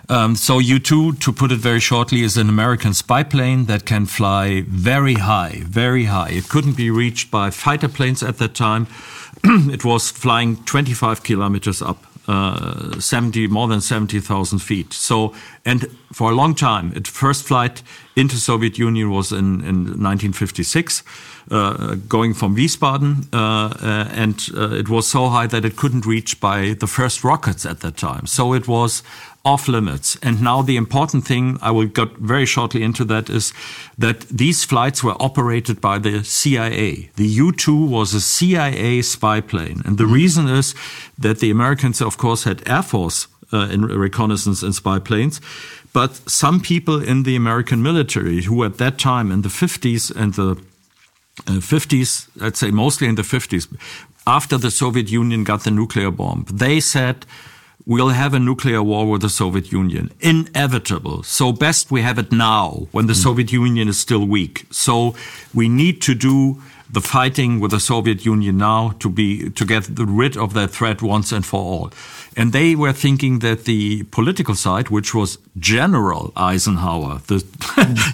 Um, so U2, to put it very shortly, is an American spy plane that can fly very high, very high. It couldn't be reached by fighter planes at that time. <clears throat> it was flying 25 kilometers up uh, 70, more than 70,000 feet. So, and for a long time, its first flight into Soviet Union was in, in 1956, uh, going from Wiesbaden, uh, uh, and uh, it was so high that it couldn't reach by the first rockets at that time. So it was off limits. And now the important thing, I will get very shortly into that, is that these flights were operated by the CIA. The U-2 was a CIA spy plane. And the reason is that the Americans, of course, had Air Force uh, in reconnaissance and spy planes. But some people in the American military who at that time in the 50s and the uh, 50s, I'd say mostly in the 50s, after the Soviet Union got the nuclear bomb, they said, we'll have a nuclear war with the Soviet Union. Inevitable. So best we have it now when the mm. Soviet Union is still weak. So we need to do the fighting with the Soviet Union now to be to get rid of that threat once and for all. And they were thinking that the political side, which was General Eisenhower, the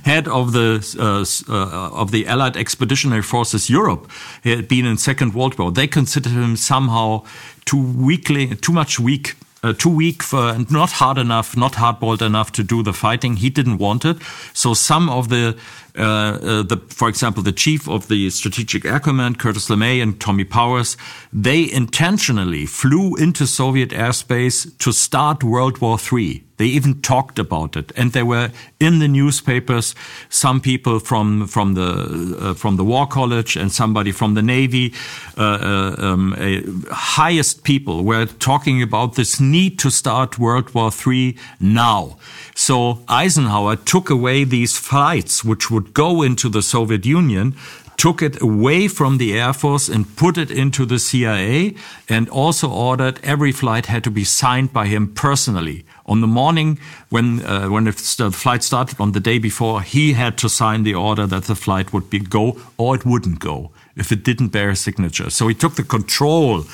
<laughs> head of the uh, uh, of the Allied Expeditionary Forces Europe, had been in Second World War. They considered him somehow too weakly, too much weak uh, too weak for and not hard enough, not hardballed enough to do the fighting. He didn't want it. So some of the, Uh, uh, the, for example, the chief of the Strategic Air Command, Curtis LeMay and Tommy Powers, they intentionally flew into Soviet airspace to start World War III. They even talked about it, and there were in the newspapers some people from from the uh, from the War College and somebody from the Navy, uh, uh, um, highest people were talking about this need to start World War III now. So Eisenhower took away these flights, which would go into the Soviet Union, took it away from the Air Force and put it into the CIA and also ordered every flight had to be signed by him personally. On the morning when, uh, when the flight started on the day before, he had to sign the order that the flight would be go or it wouldn't go if it didn't bear a signature. So he took the control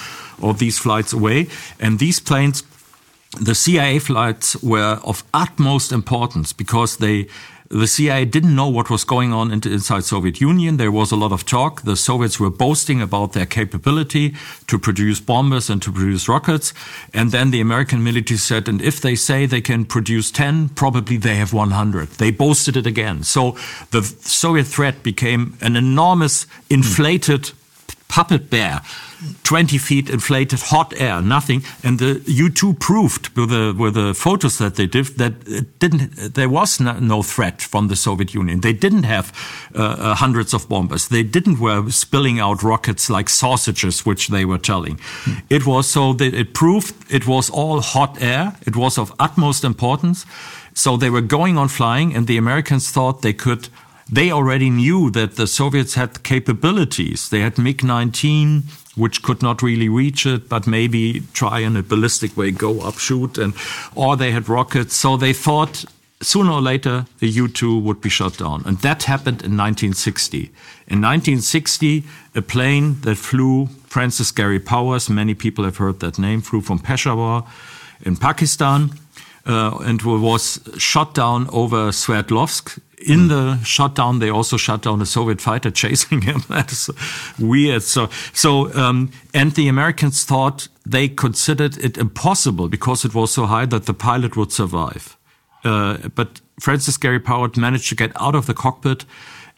of these flights away and these planes the CIA flights were of utmost importance because they the CIA didn't know what was going on inside Soviet Union. There was a lot of talk. The Soviets were boasting about their capability to produce bombers and to produce rockets. And then the American military said, and if they say they can produce 10, probably they have 100. They boasted it again. So the Soviet threat became an enormous hmm. inflated puppet bear 20 feet inflated hot air, nothing. And the U2 proved with the, with the photos that they did that it didn't, there was no, no threat from the Soviet Union. They didn't have uh, uh, hundreds of bombers. They didn't were spilling out rockets like sausages, which they were telling. Hmm. It was so that it proved it was all hot air. It was of utmost importance. So they were going on flying and the Americans thought they could they already knew that the Soviets had capabilities. They had MiG 19, which could not really reach it, but maybe try in a ballistic way go up, shoot, and or they had rockets. So they thought sooner or later the U-2 would be shot down, and that happened in 1960. In 1960, a plane that flew Francis Gary Powers, many people have heard that name, flew from Peshawar in Pakistan. Uh, and was shot down over Sverdlovsk in the shutdown, they also shut down a Soviet fighter <laughs> chasing him. That's weird. So, so, um, and the Americans thought they considered it impossible because it was so high that the pilot would survive. Uh, but Francis Gary Powers managed to get out of the cockpit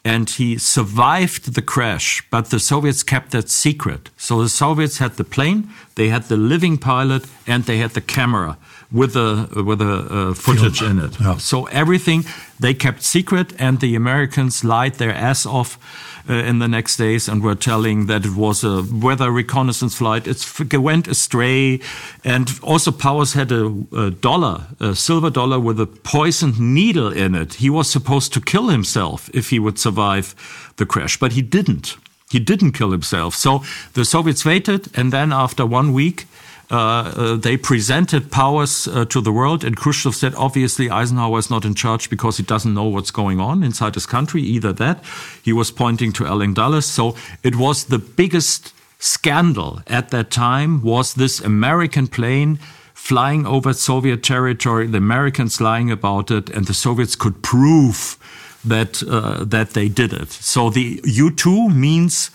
and he survived the crash, but the Soviets kept that secret. So the Soviets had the plane, they had the living pilot, and they had the camera with a with a uh, footage in it. Yeah. So everything they kept secret, and the Americans lied their ass off uh, in the next days and were telling that it was a weather reconnaissance flight. It went astray, and also Powers had a, a dollar, a silver dollar with a poisoned needle in it. He was supposed to kill himself if he would survive the crash, but he didn't. He didn't kill himself. So the Soviets waited, and then after one week, they presented powers uh, to the world, and Khrushchev said, obviously, Eisenhower is not in charge because he doesn't know what's going on inside his country. Either that, he was pointing to Allen Dulles. So it was the biggest scandal at that time was this American plane flying over Soviet territory, the Americans lying about it, and the Soviets could prove that uh, that they did it. So the U2 means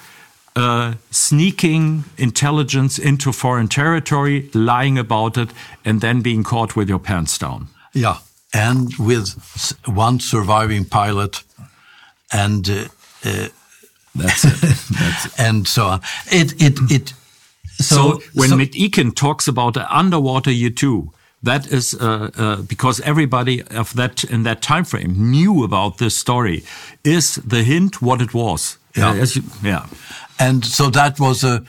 uh, sneaking intelligence into foreign territory, lying about it, and then being caught with your pants down. Yeah, and with one surviving pilot, and uh, uh, that's, it. <laughs> that's it. and so on. It it it. So, so when so, MacEachin talks about an underwater U2, that is uh, uh, because everybody of that in that time frame knew about this story. Is the hint what it was? Yeah, you, yeah. And so that was a,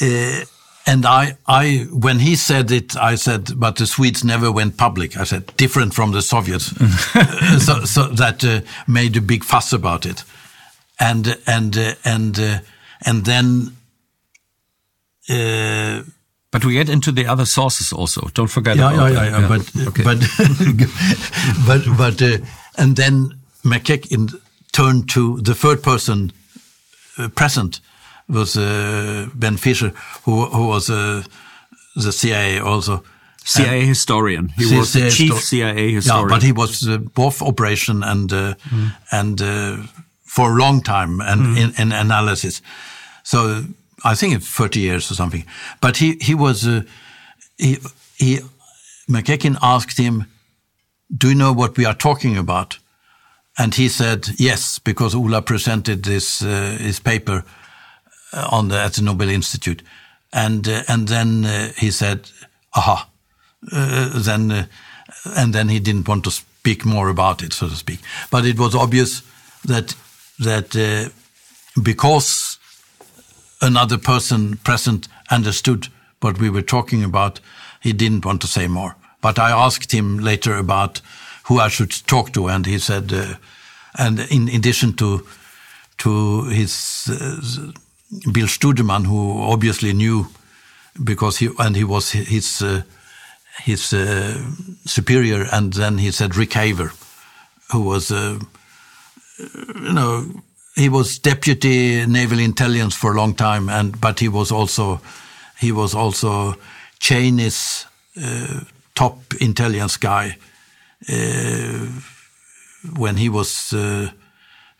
uh, and I, I, when he said it, I said, but the Swedes never went public. I said, different from the Soviets. <laughs> so, so that uh, made a big fuss about it. And, and, uh, and, uh, and then, uh, but we get into the other sources also. Don't forget yeah, about yeah, yeah, that. But, okay. but, <laughs> but, but, uh, and then McKechnie turned to the third person present was uh, Ben Fischer, who, who was uh, the CIA also. CIA and historian. He was the chief CIA historian. Yeah, but he was uh, both operation and mm. and for a long time and mm. in, in, analysis. So I think it's 30 years or something. But he he was he he McKechnie asked him, "Do you know what we are talking about?" And he said yes, because Ola presented this uh, his paper on the, at the Nobel Institute, and uh, and then uh, he said, "Aha," then and then he didn't want to speak more about it, so to speak. But it was obvious that that because another person present understood what we were talking about, he didn't want to say more. But I asked him later about who I should talk to, and he said, uh, and in addition to to his uh, Bill Studeman, who obviously knew because he and he was his uh, his uh, superior, and then he said Rick Haver, who was uh, you know he was deputy naval intelligence for a long time, and but he was also he was also Cheney's uh, top intelligence guy when he was uh,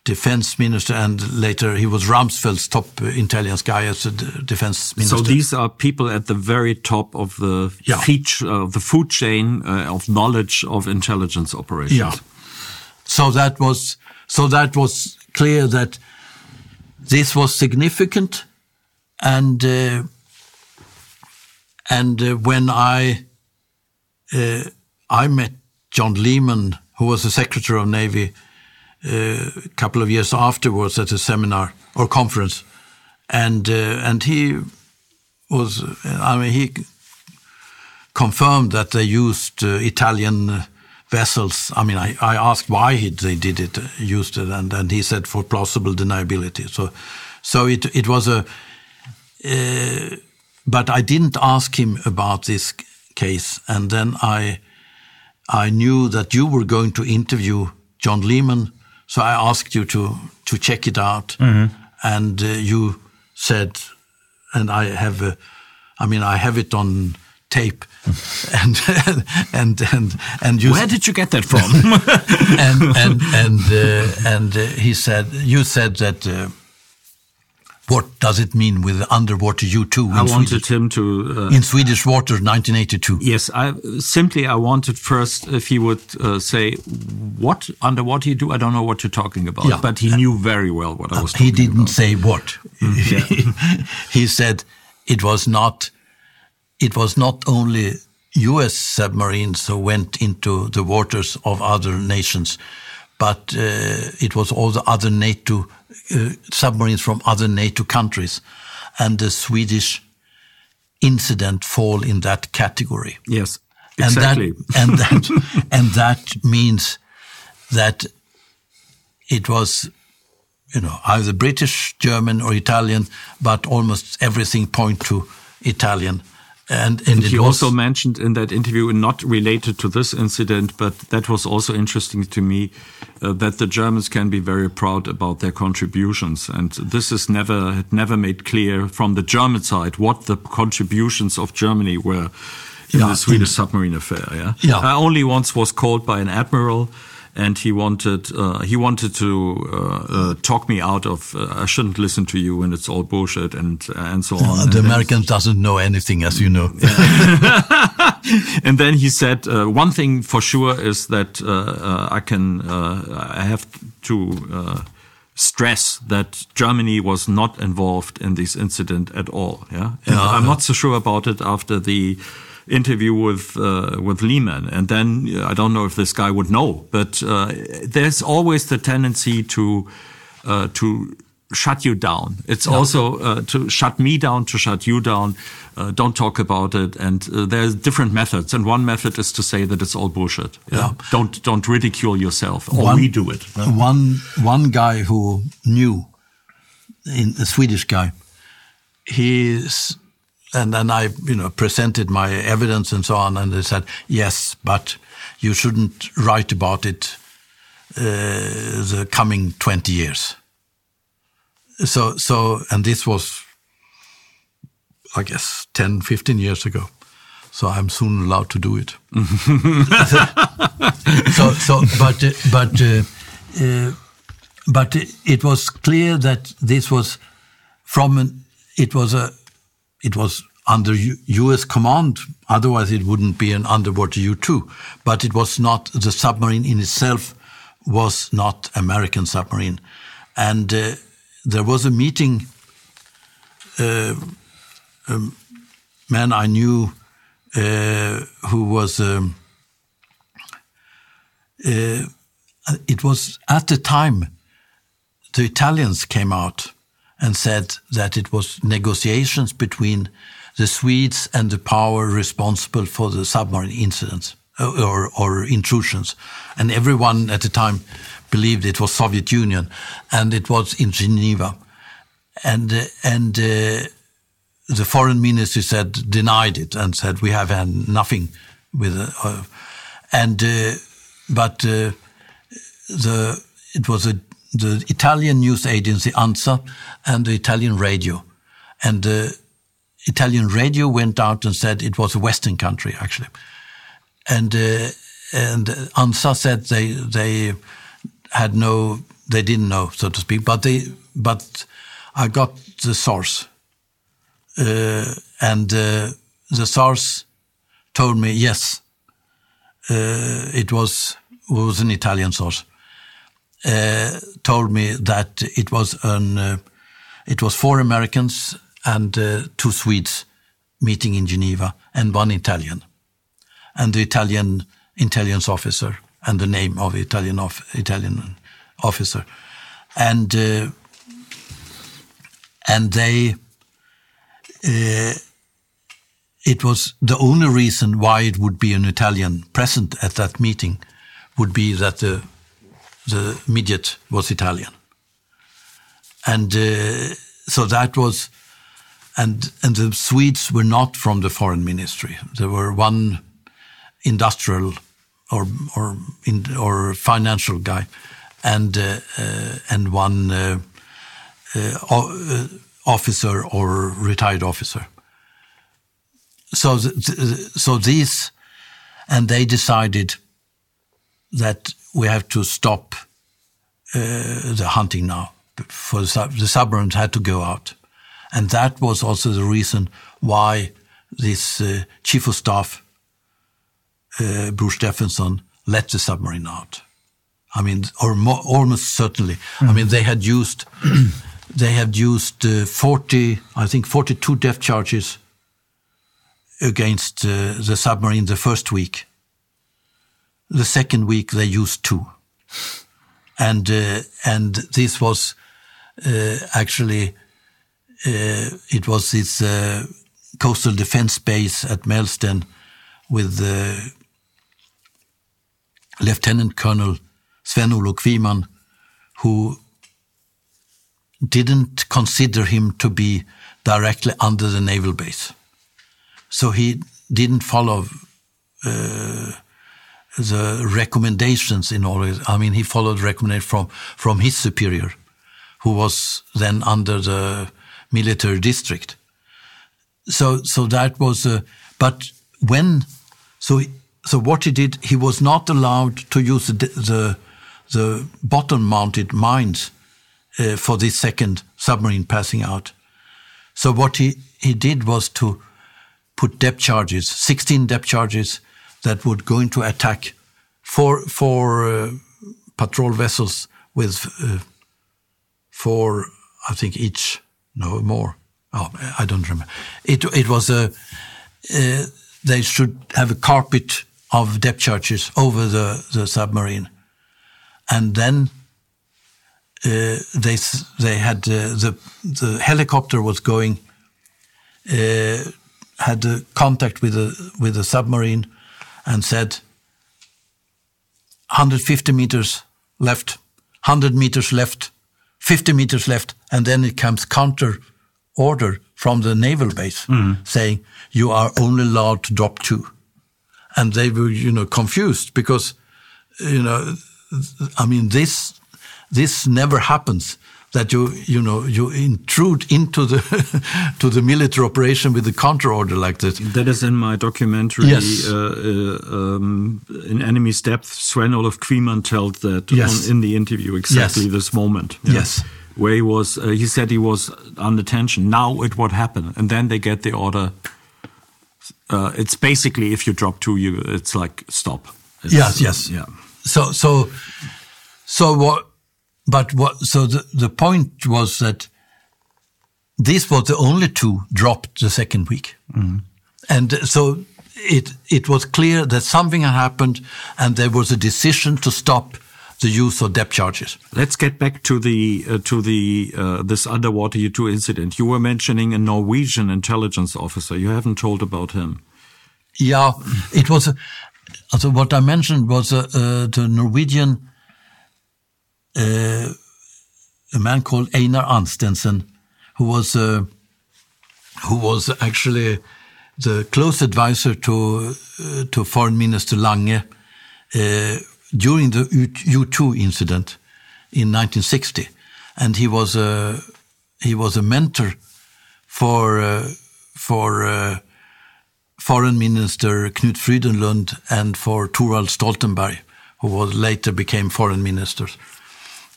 defense minister, and later he was Rumsfeld's top intelligence guy as a defense minister. So these are people at the very top of the yeah. feed, uh, the food chain uh, of knowledge of intelligence operations. Yeah. So that was so that was clear that this was significant, and uh, and uh, when I uh, I met John Lehman, who was the Secretary of Navy a couple of years afterwards at a seminar or conference, and uh, and he was I mean he confirmed that they used uh, Italian vessels. I mean I, I asked why he, they did it, used it, and and he said for plausible deniability. So so it it was a. Uh, but I didn't ask him about this case, and then I I knew that you were going to interview John Lehman, so I asked you to to check it out, mm -hmm. and uh, you said, and I have, uh, I mean, I have it on tape, <laughs> and and and and you. Where did you get that from? <laughs> and and <laughs> and uh, and uh, he said, you said that uh, what does it mean with underwater U2? I wanted Swedish, him to uh, in Swedish waters, 1982. Yes, I simply I wanted first if he would uh, say what underwater U2. I don't know what you're talking about, yeah. but he knew very well what I was. He didn't about. say what. Mm, <laughs> he said it was not. It was not only U.S. submarines who went into the waters of other nations, but uh, it was all the other NATO uh, Uh, submarines from other NATO countries, and the Swedish incident fall in that category. Yes, exactly. And that, <laughs> and that, <laughs> and that means that it was, you know, either British, German, or Italian, but almost everything point to Italian. And, and, he also mentioned in that interview, not related to this incident, but that was also interesting to me, uh, that the Germans can be very proud about their contributions, and this is never had never made clear from the German side what the contributions of Germany were in yeah, the Swedish in, submarine affair. Yeah, yeah. I only once was called by an admiral and he wanted uh, he wanted to uh, uh, talk me out of uh, I shouldn't listen to you and it's all bullshit and and so on. the Americans doesn't know anything, as you know. <laughs> and then he said uh, one thing for sure is that uh, I can I have to stress that Germany was not involved in this incident at all. Yeah, yeah. I'm not so sure about it after the interview with uh, with Lehman, and then I don't know if this guy would know, but uh, there's always the tendency to uh, to shut you down. It's also uh, to shut me down, to shut you down. Uh, don't talk about it. And uh, there's different methods. And one method is to say that it's all bullshit. Yeah. Don't don't ridicule yourself. Or One- we do it. One one guy who knew, in a Swedish guy, he's and then I you know presented my evidence and so on, and they said yes, but you shouldn't write about it uh, the coming twenty years. So so and this was, I guess, 10, 15 years ago. So I'm soon allowed to do it. <laughs> so so but but uh, uh, but it was clear that this was from an, it was a it was under U- U.S. command. Otherwise, it wouldn't be an underwater U-2. But it was not the submarine in itself was not American submarine, and uh, there was a meeting. Uh, a man I knew uh, who was. Um, uh, it was at the time the Italians came out and said that it was negotiations between the Swedes and the power responsible for the submarine incidents uh, or, or intrusions. And everyone at the time believed it was Soviet Union and it was in Geneva. And, uh, and uh, the foreign ministry said, denied it and said, we have had nothing with it. Uh, and, uh, but uh, the, it was a the Italian news agency ANSA and the Italian radio. And the Italian radio went out and said it was a Western country, actually. And, uh, and ANSA said they, they had no, they didn't know, so to speak, but they, but I got the source. Uh, and uh, the source told me, yes, uh, it was, was an Italian source uh, told me that it was an uh, it was four Americans and uh, two Swedes meeting in Geneva and one Italian, and the Italian intelligence officer and the name of Italian of, Italian officer, and uh, and they. Uh, it was the only reason why it would be an Italian present at that meeting would be that the the midget was Italian. And uh, so that was, and, and the Swedes were not from the foreign ministry. There were one industrial or, or, in, or financial guy and, uh, uh, and one uh, uh, uh, officer or retired officer. So, th- th- so these, and they decided that we have to stop uh, the hunting now. For the, the submarines had to go out, and that was also the reason why this uh, chief of staff, uh, Bror Stefenson, let the submarine out. I mean, or mo- almost certainly. I mean, they had used <clears throat> they had used uh, forty, I think, forty-two depth charges against uh, the submarine the first week the second week they used two, and uh, and this was uh, actually uh, it was this uh, coastal defense base at Mälsten with uh, Lieutenant Colonel Sven Olof Kviman, who didn't consider him to be directly under the naval base, so he didn't follow. Uh, the recommendations in all it. I mean, he followed recommendation from, from his superior, who was then under the military district. So, so that was, uh, but when, so, so what he did, he was not allowed to use the, the, the bottom mounted mines uh, for this second submarine passing out. So what he, he did was to put depth charges, 16 depth charges, that would go into attack four four uh, patrol vessels with uh, four, I think each, no more. Oh, I don't remember. It it was a. Uh, they should have a carpet of depth charges over the, the submarine, and then uh, they they had uh, the the helicopter was going uh, had contact with the with the submarine and said 150 meters left, 100 meters left, 50 meters left, and then it comes counter order from the naval base mm. saying you are only allowed to drop two, and they were you know confused because you know I mean this this never happens that you you know you intrude into the <laughs> to the military operation with a counter order like that. That is in my documentary. Yes. Uh, uh, um, in Enemy's Depth, Sven Olaf Kviman told that yes. on, in the interview exactly yes. this moment. Yeah, yes. Where he was, uh, he said he was under tension. Now it would happen, and then they get the order. Uh, it's basically if you drop two, you it's like stop. It's, yes, yes, yeah. So, so, so what? But what, so the, the point was that these were the only two dropped the second week. Mm. And so it, it was clear that something had happened and there was a decision to stop the use of depth charges. Let's get back to the uh, to the uh, this underwater U2 incident. You were mentioning a Norwegian intelligence officer. You haven't told about him. Yeah, it was. also what I mentioned was uh, uh the Norwegian uh, a man called Einar Ansteensen, who was uh, who was actually the close advisor to uh, to Foreign Minister Lange during the U two incident in 1960, and he was a he was a mentor for for Foreign Minister Knut Frydenlund and for Thorvald Stoltenberg, who was later became foreign minister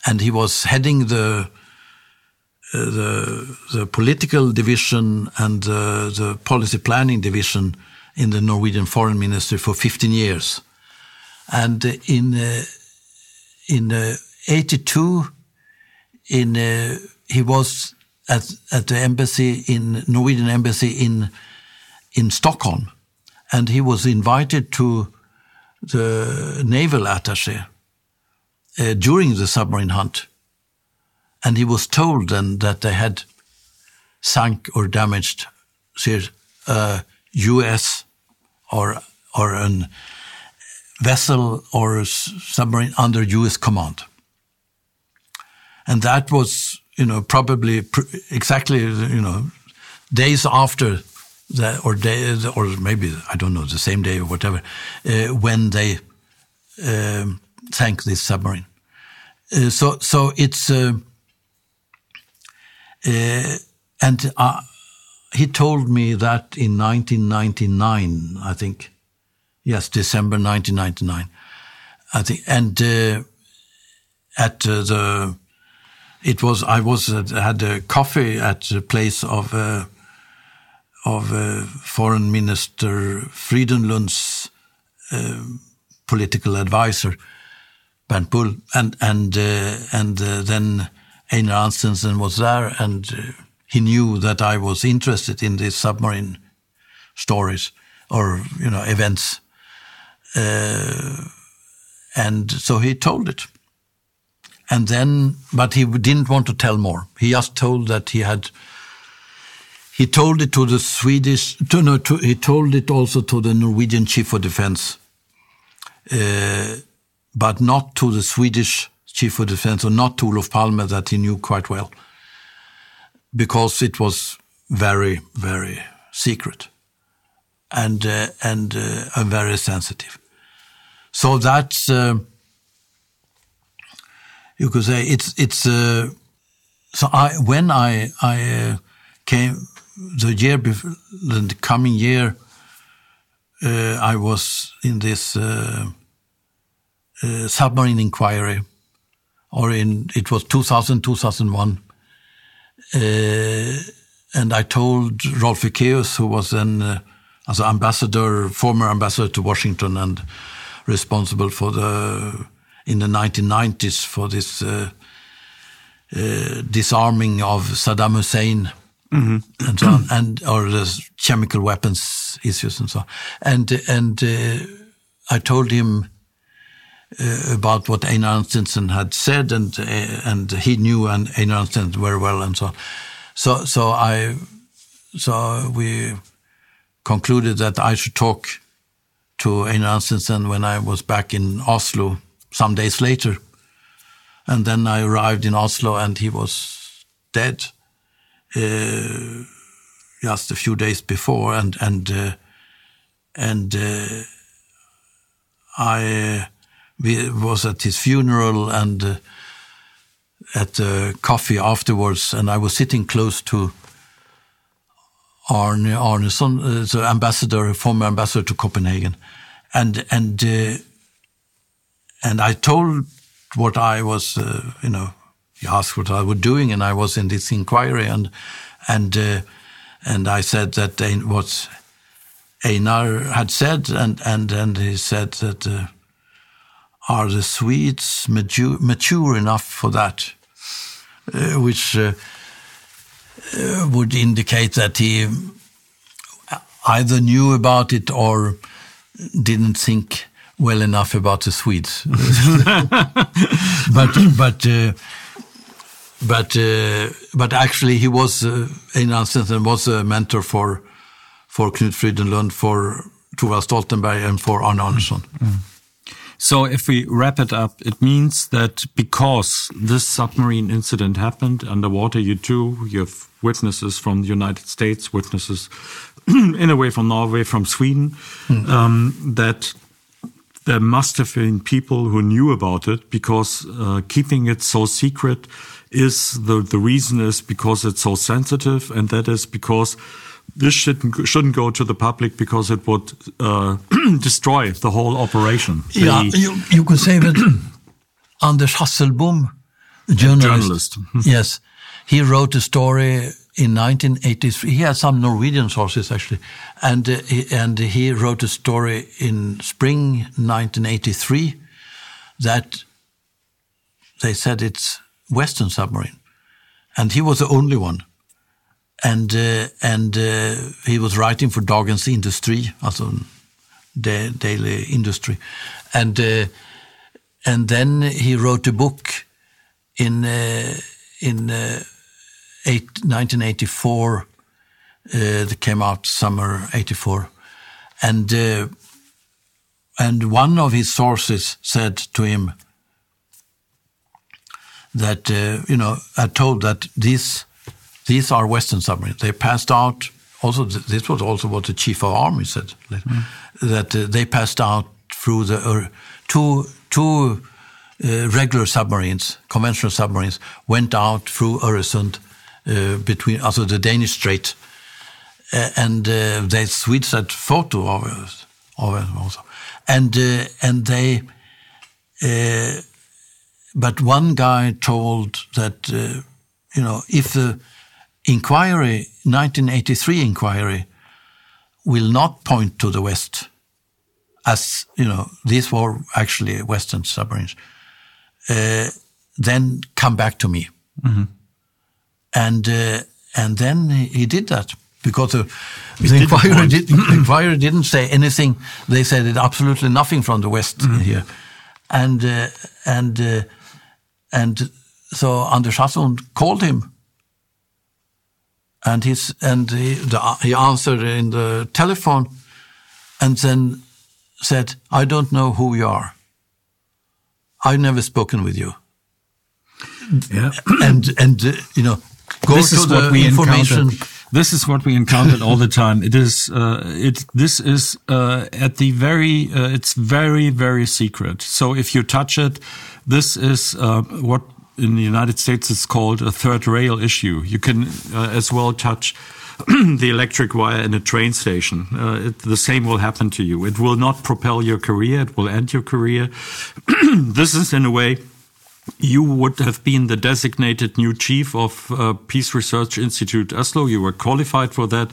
and he was heading the uh, the the political division and uh, the policy planning division in the Norwegian foreign ministry for 15 years, and in uh, in '82, in he was at at the embassy in Norwegian embassy in in Stockholm, and he was invited to the naval attaché uh, during the submarine hunt. And he was told then that they had sunk or damaged a U.S. or or a vessel or submarine under U.S. command. And that was, you know, probably exactly, you know, days after that, or day, or maybe I don't know, the same day or whatever, uh, when they um, sank this submarine. Uh, so so it's uh, uh, and uh, he told me that in 1999, I think, yes, December 1999, I think, and uh, at the it was I was had a coffee at the place of of Foreign Minister Frydenlund's political advisor Bernt Bull, and and uh, and uh, then Einar Ansteensen was there, and uh, he knew that I was interested in these submarine stories or you know events, uh, and so he told it. And then, but he didn't want to tell more. He just told that he had. He told it to the Swedish. To, no, to, he told it also to the Norwegian chief of defense. Uh, but not to the Swedish chief of defense, or not to Olof Palme that he knew quite well, because it was very, very secret and uh, and uh, very sensitive. So that's uh, you could say it's it's. Uh, so I when I I uh, came the year before the coming year, uh, I was in this uh, submarine inquiry, or in it was 2000 2001. Uh, and I told Rolf Ekéus, who was then uh, as ambassador, former ambassador to Washington, and responsible for the in the 1990s for this uh, uh, disarming of Saddam Hussein mm -hmm. and so on, and or the chemical weapons issues and so on. And and uh, I told him uh, about what Einar Ansteensen had said, and uh, and he knew and Einar Ansteensen very well, and so on. So so I so we concluded that I should talk to Einar Ansteensen when I was back in Oslo some days later, and then I arrived in Oslo and he was dead. Uh, just a few days before, and and uh, and uh, I was at his funeral and uh, at the coffee afterwards, and I was sitting close to Arne Arnesen, uh, the ambassador, former ambassador to Copenhagen, and and uh, and I told what I was, uh, you know, he asked what I was doing, and I was in this inquiry, and and uh, and I said that what Einar had said, and and and he said that uh, are the Swedes mature, mature enough for that, uh, which uh, uh, would indicate that he either knew about it or didn't think well enough about the Swedes. <laughs> but but uh, but uh, but actually he was uh, Einar Ansteensen was a mentor for for Knut Frydenlund, for Thorvald Stoltenberg, and for Arne Arnesen. Mm. So if we wrap it up, it means that because this submarine incident happened underwater, you too, you have witnesses from the United States, witnesses <clears throat> in a way from Norway, from Sweden, mm. um, that there must have been people who knew about it because uh, keeping it so secret is the, the reason is because it's so sensitive and that is because this shouldn't shouldn't go to the public because it would uh, <clears throat> destroy the whole operation. The, yeah, you, you could say that <clears throat> Anders Hasselbohm, journalist, journalist. <laughs> yes, he wrote a story in 1983. He had some Norwegian sources actually, and uh, he, and he wrote a story in spring 1983 that they said it's Western submarine, and he was the only one and uh, and uh, he was writing for Dagens Industri, also the daily industry, and uh, and then he wrote a book in uh, in uh, eight, 1984 uh, that came out summer 84, and and one of his sources said to him that you know I told that this these are Western submarines. They passed out. Also, this was also what the chief of army said mm. that uh, they passed out through the uh, two two uh, regular submarines, conventional submarines, went out through Öresund uh, between also the Danish Strait, uh, and uh, the Swedes had photo of it, of it also, and and they. but one guy told that you know if the inquiry, 1983 inquiry, will not point to the West, as you know, these were actually Western submarines. Uh, then come back to me, mm -hmm. and uh, and then he did that because the, the inquiry, did, inquiry didn't say anything. They said absolutely nothing from the West mm -hmm. here, and uh, and uh, and so Anders Hasselbohm called him and he's and he, the, he answered in the telephone and then said, "I don't know who you are. I've never spoken with you." Yeah, and and uh, you know, go this to is the what we information. Encountered. This is what we encountered all the time. It is uh, it. This is uh, at the very. Uh, it's very very secret. So if you touch it, this is uh, what in the United States it's called a third rail issue. You can uh, as well touch <clears throat> the electric wire in a train station. Uh, it, the same will happen to you. It will not propel your career. It will end your career. <clears throat> this is in a way you would have been the designated new chief of uh, Peace Research Institute Oslo. You were qualified for that,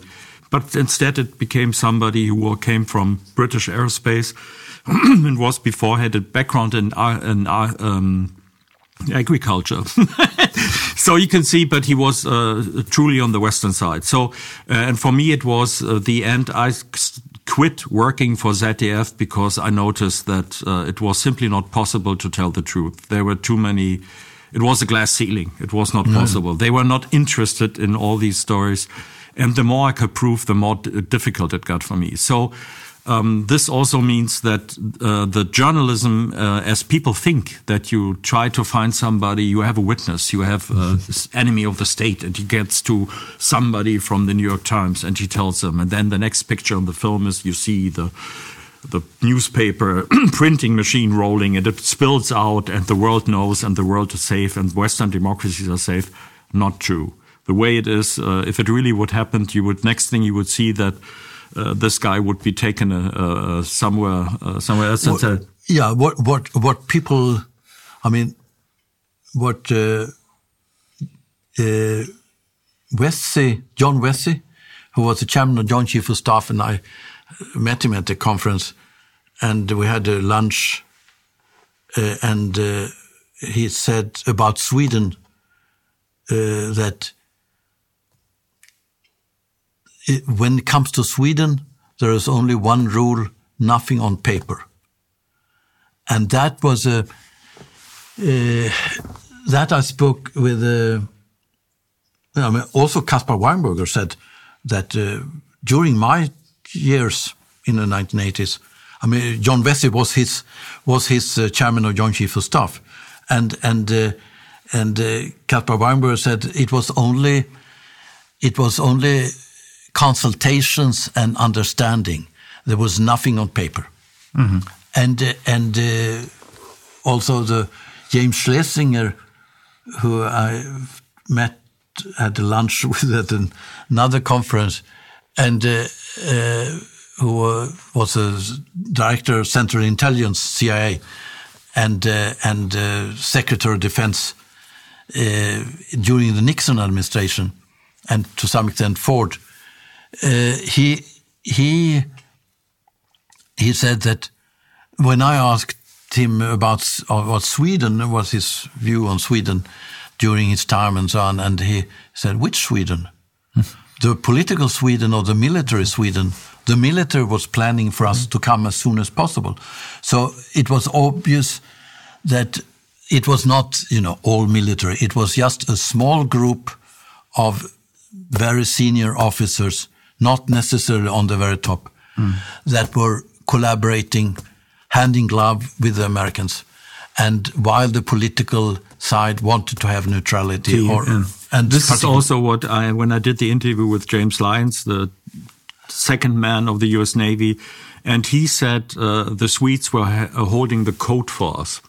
but instead it became somebody who came from British aerospace <clears throat> and was before had a background in, uh, in uh, um, agriculture. <laughs> so you can see, but he was uh, truly on the western side. So, uh, and for me, it was uh, the end. I quit working for ZDF because I noticed that uh, it was simply not possible to tell the truth. There were too many. It was a glass ceiling. It was not possible. They were not interested in all these stories, and the more I could prove, the more difficult it got for me. So um, this also means that uh, the journalism, uh, as people think that you try to find somebody, you have a witness, you have uh, this enemy of the state, and he gets to somebody from the New York Times and he tells them, and then the next picture on the film is you see the the newspaper <clears throat> printing machine rolling and it spills out and the world knows and the world is safe and Western democracies are safe. Not true. The way it is, uh, if it really would happen, you would next thing you would see that uh, this guy would be taken uh, uh, somewhere somewhere else. What, yeah, what what what people, I mean, what Vessey, John Vessey, who was the chairman of Joint Chief of Staff, and I met him at the conference, and we had a lunch, uh, and uh, he said about Sweden uh, that it, when it comes to Sweden, there is only one rule, nothing on paper. And that was a, uh, that I spoke with, uh, I mean, also Caspar Weinberger said that uh, during my years in the 1980s, I mean, John Vessey was his, was his uh, chairman of Joint Chiefs of Staff. And, and, uh, and uh, Caspar Weinberger said it was only, it was only consultations and understanding. There was nothing on paper. Mm -hmm. And, uh, and uh, also the James Schlesinger, who I met at a lunch <laughs> with at another conference, and uh, uh who was a director of Central Intelligence, CIA, and, uh, and uh, Secretary of Defense during the Nixon administration, and to some extent Ford Uh, he he he said that when I asked him about uh, about Sweden, what was his view on Sweden during his time and so on, and he said, "Which Sweden? Hmm. the political Sweden or the military Sweden?" The military was planning for us hmm. to come as soon as possible, so it was obvious that it was not, you know, all military. It was just a small group of very senior officers not necessarily on the very top, mm. that were collaborating hand in glove with the Americans. And while the political side wanted to have neutrality, or, yeah. and this is also what I, when I did the interview with James Lyons, the second man of the U.S. Navy, and he said uh, the Swedes were holding the code for us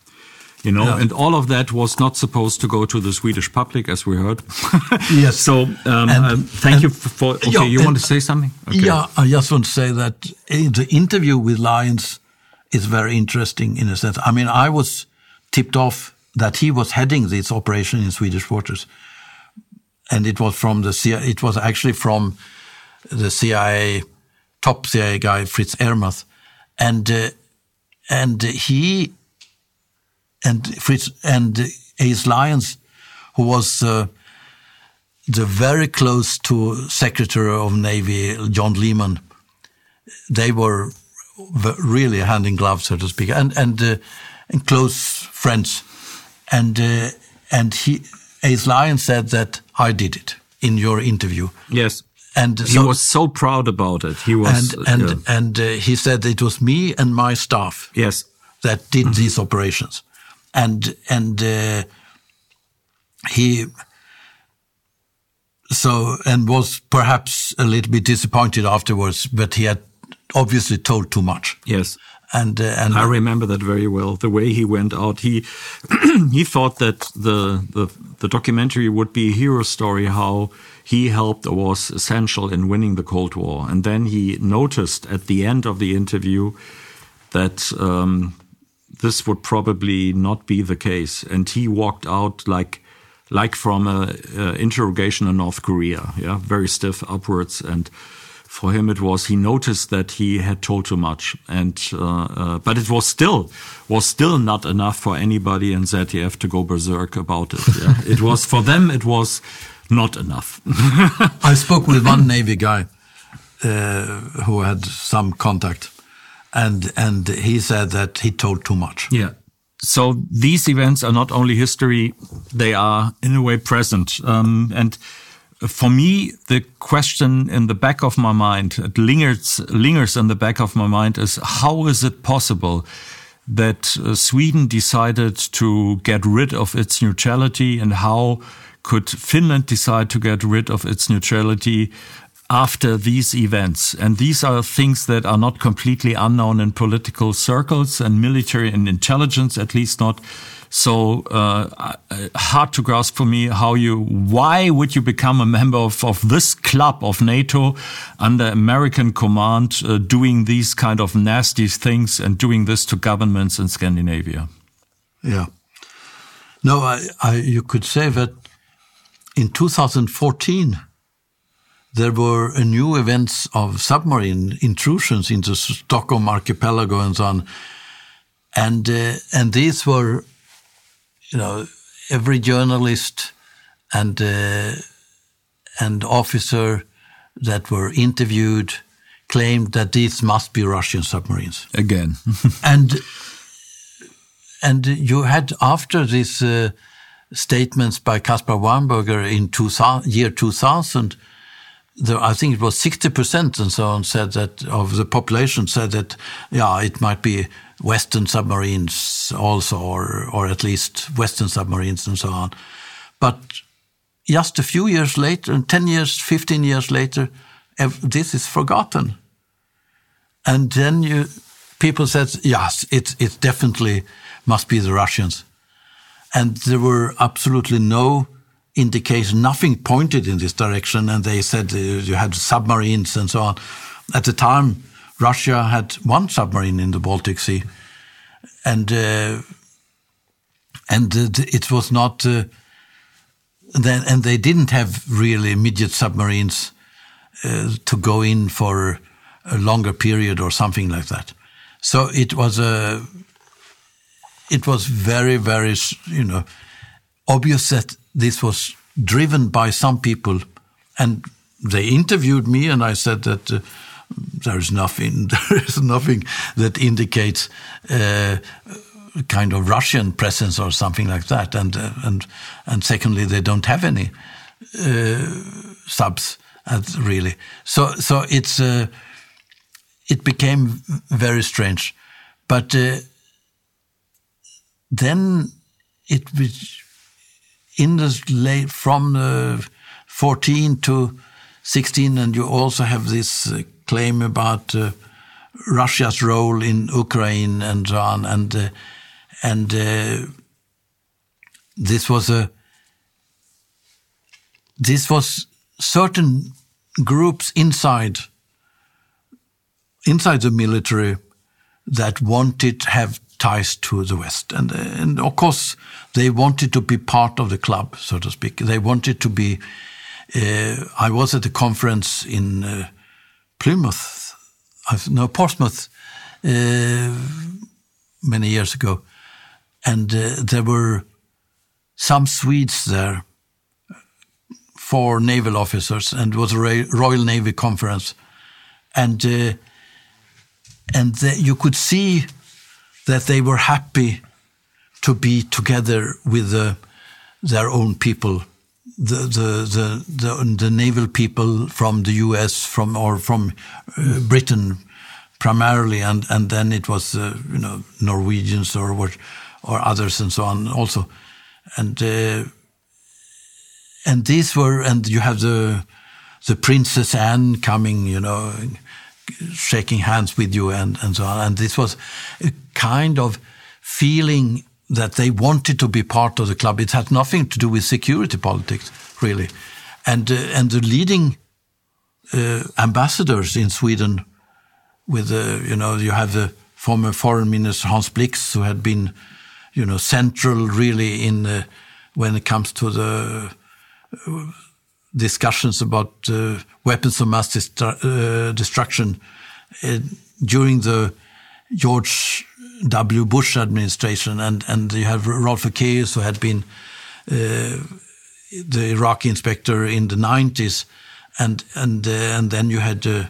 you know, yeah. and all of that was not supposed to go to the Swedish public, as we heard. <laughs> yes. So, um, and, um, thank and, you for. Okay, yeah, you want to say something? Okay. Yeah, I just want to say that the interview with Lyons is very interesting in a sense. I mean, I was tipped off that he was heading this operation in Swedish waters, and it was from the CIA. It was actually from the CIA top CIA guy Fritz Ermarth, and uh, and he and Fritz and Ace Lyons, who was uh, the very close to Secretary of Navy John Lehman. They were really hand in glove, so to speak, and and, uh, and close friends. And uh, and he Ace Lyons said that I did it in your interview. Yes. And he was so proud about it. He was, and and, yeah. and uh, he said it was me and my staff. Yes, that did mm -hmm. these operations and and uh, he so and was perhaps a little bit disappointed afterwards, but he had obviously told too much. Yes. And, uh, and I remember that very well. The way he went out, he <clears throat> he thought that the, the the documentary would be a hero story, how he helped or was essential in winning the Cold War. And then he noticed at the end of the interview that um, this would probably not be the case. And he walked out like like from a, a interrogation in North Korea, yeah, very stiff upwards. And for him, it was he noticed that he had told too much, and uh, uh, but it was still was still not enough for anybody in ZDF to go berserk about it. Yeah. <laughs> it was for them, it was not enough. I spoke with <laughs> one Navy guy uh, who had some contact, and and he said that he told too much. Yeah. So these events are not only history; they are in a way present. Um, and for me, the question in the back of my mind, it lingers lingers in the back of my mind, is how is it possible? that uh, Sweden decided to get rid of its neutrality and how could Finland decide to get rid of its neutrality after these events. And these are things that are not completely unknown in political circles and military and intelligence, at least not so uh, hard to grasp for me how you, why would you become a member of, of this club of NATO under American command, uh, doing these kind of nasty things and doing this to governments in Scandinavia? Yeah. No, I, I, you could say that in 2014, there were new events of submarine intrusions into Stockholm archipelago and so on. And, uh, and these were you know, every journalist and uh, and officer that were interviewed claimed that these must be Russian submarines again. <laughs> and and you had after these uh, statements by Caspar Weinberger in two, year 2000, there, I think it was 60% and so on said that of the population said that, yeah, it might be Western submarines also, or, or at least Western submarines and so on. But just a few years later, 10 years, 15 years later, this is forgotten. And then you, people said, yes, it, it definitely must be the Russians. And there were absolutely no indication, nothing pointed in this direction. And they said uh, you had submarines and so on. At the time, Russia had one submarine in the Baltic Sea, and uh, and it was not. Uh, then and they didn't have really immediate submarines uh, to go in for a longer period or something like that. So it was a. It was very, very, you know, obvious that this was driven by some people, and they interviewed me, and I said that uh, there's nothing <laughs> there is nothing that indicates uh, kind of Russian presence or something like that, and uh, and and secondly, they don't have any uh, subs really. So so it's uh, it became very strange, but uh, then it was in the late from the 14 to 16, and you also have this uh, claim about uh, Russia's role in Ukraine and so on, and uh, and uh, this was a this was certain groups inside inside the military that wanted have ties to the West, and and of course they wanted to be part of the club, so to speak. They wanted to be. Uh, I was at a conference in uh, Plymouth, no, Portsmouth, uh, many years ago. And uh, there were some Swedes there, four naval officers, and it was a Royal Navy conference. And, uh, and the, you could see that they were happy to be together with their own people the, the, the, the, naval people from the US, from or from uh, Britain primarily, and, and then it was uh, you know Norwegians or what or others and so on also, and uh, and these were and you have the the Princess Anne coming, you know, shaking hands with you and and so on, and this was a kind of feeling that they wanted to be part of the club. It had nothing to do with security politics, really. And, uh, and the leading uh, ambassadors in Sweden, with, you know, you have the former foreign minister Hans Blix, who had been, you know, central really in uh, when it comes to the uh, discussions about uh, weapons of mass destruction during the George W. Bush administration, and and you have Rolf Ekéus, who had been uh, the Iraqi inspector in the 90s, and and uh, and then you had uh,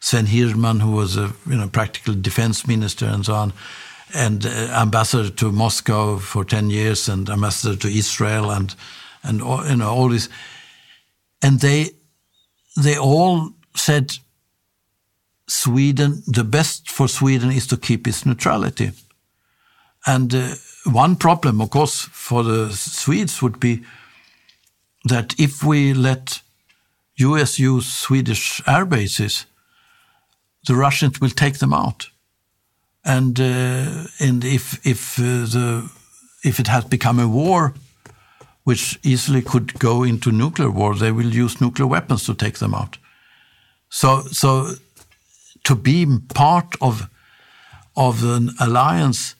Sven Hirdman, who was a you know practical defense minister and so on, and uh, ambassador to Moscow for ten years, and ambassador to Israel, and and all, you know all this, and they they all said Sweden the best for Sweden is to keep its neutrality, and uh, one problem, of course, for the Swedes would be that if we let US use Swedish air bases, the Russians will take them out. And uh, and if if uh, the if it has become a war, which easily could go into nuclear war, they will use nuclear weapons to take them out. So so to be part of of an alliance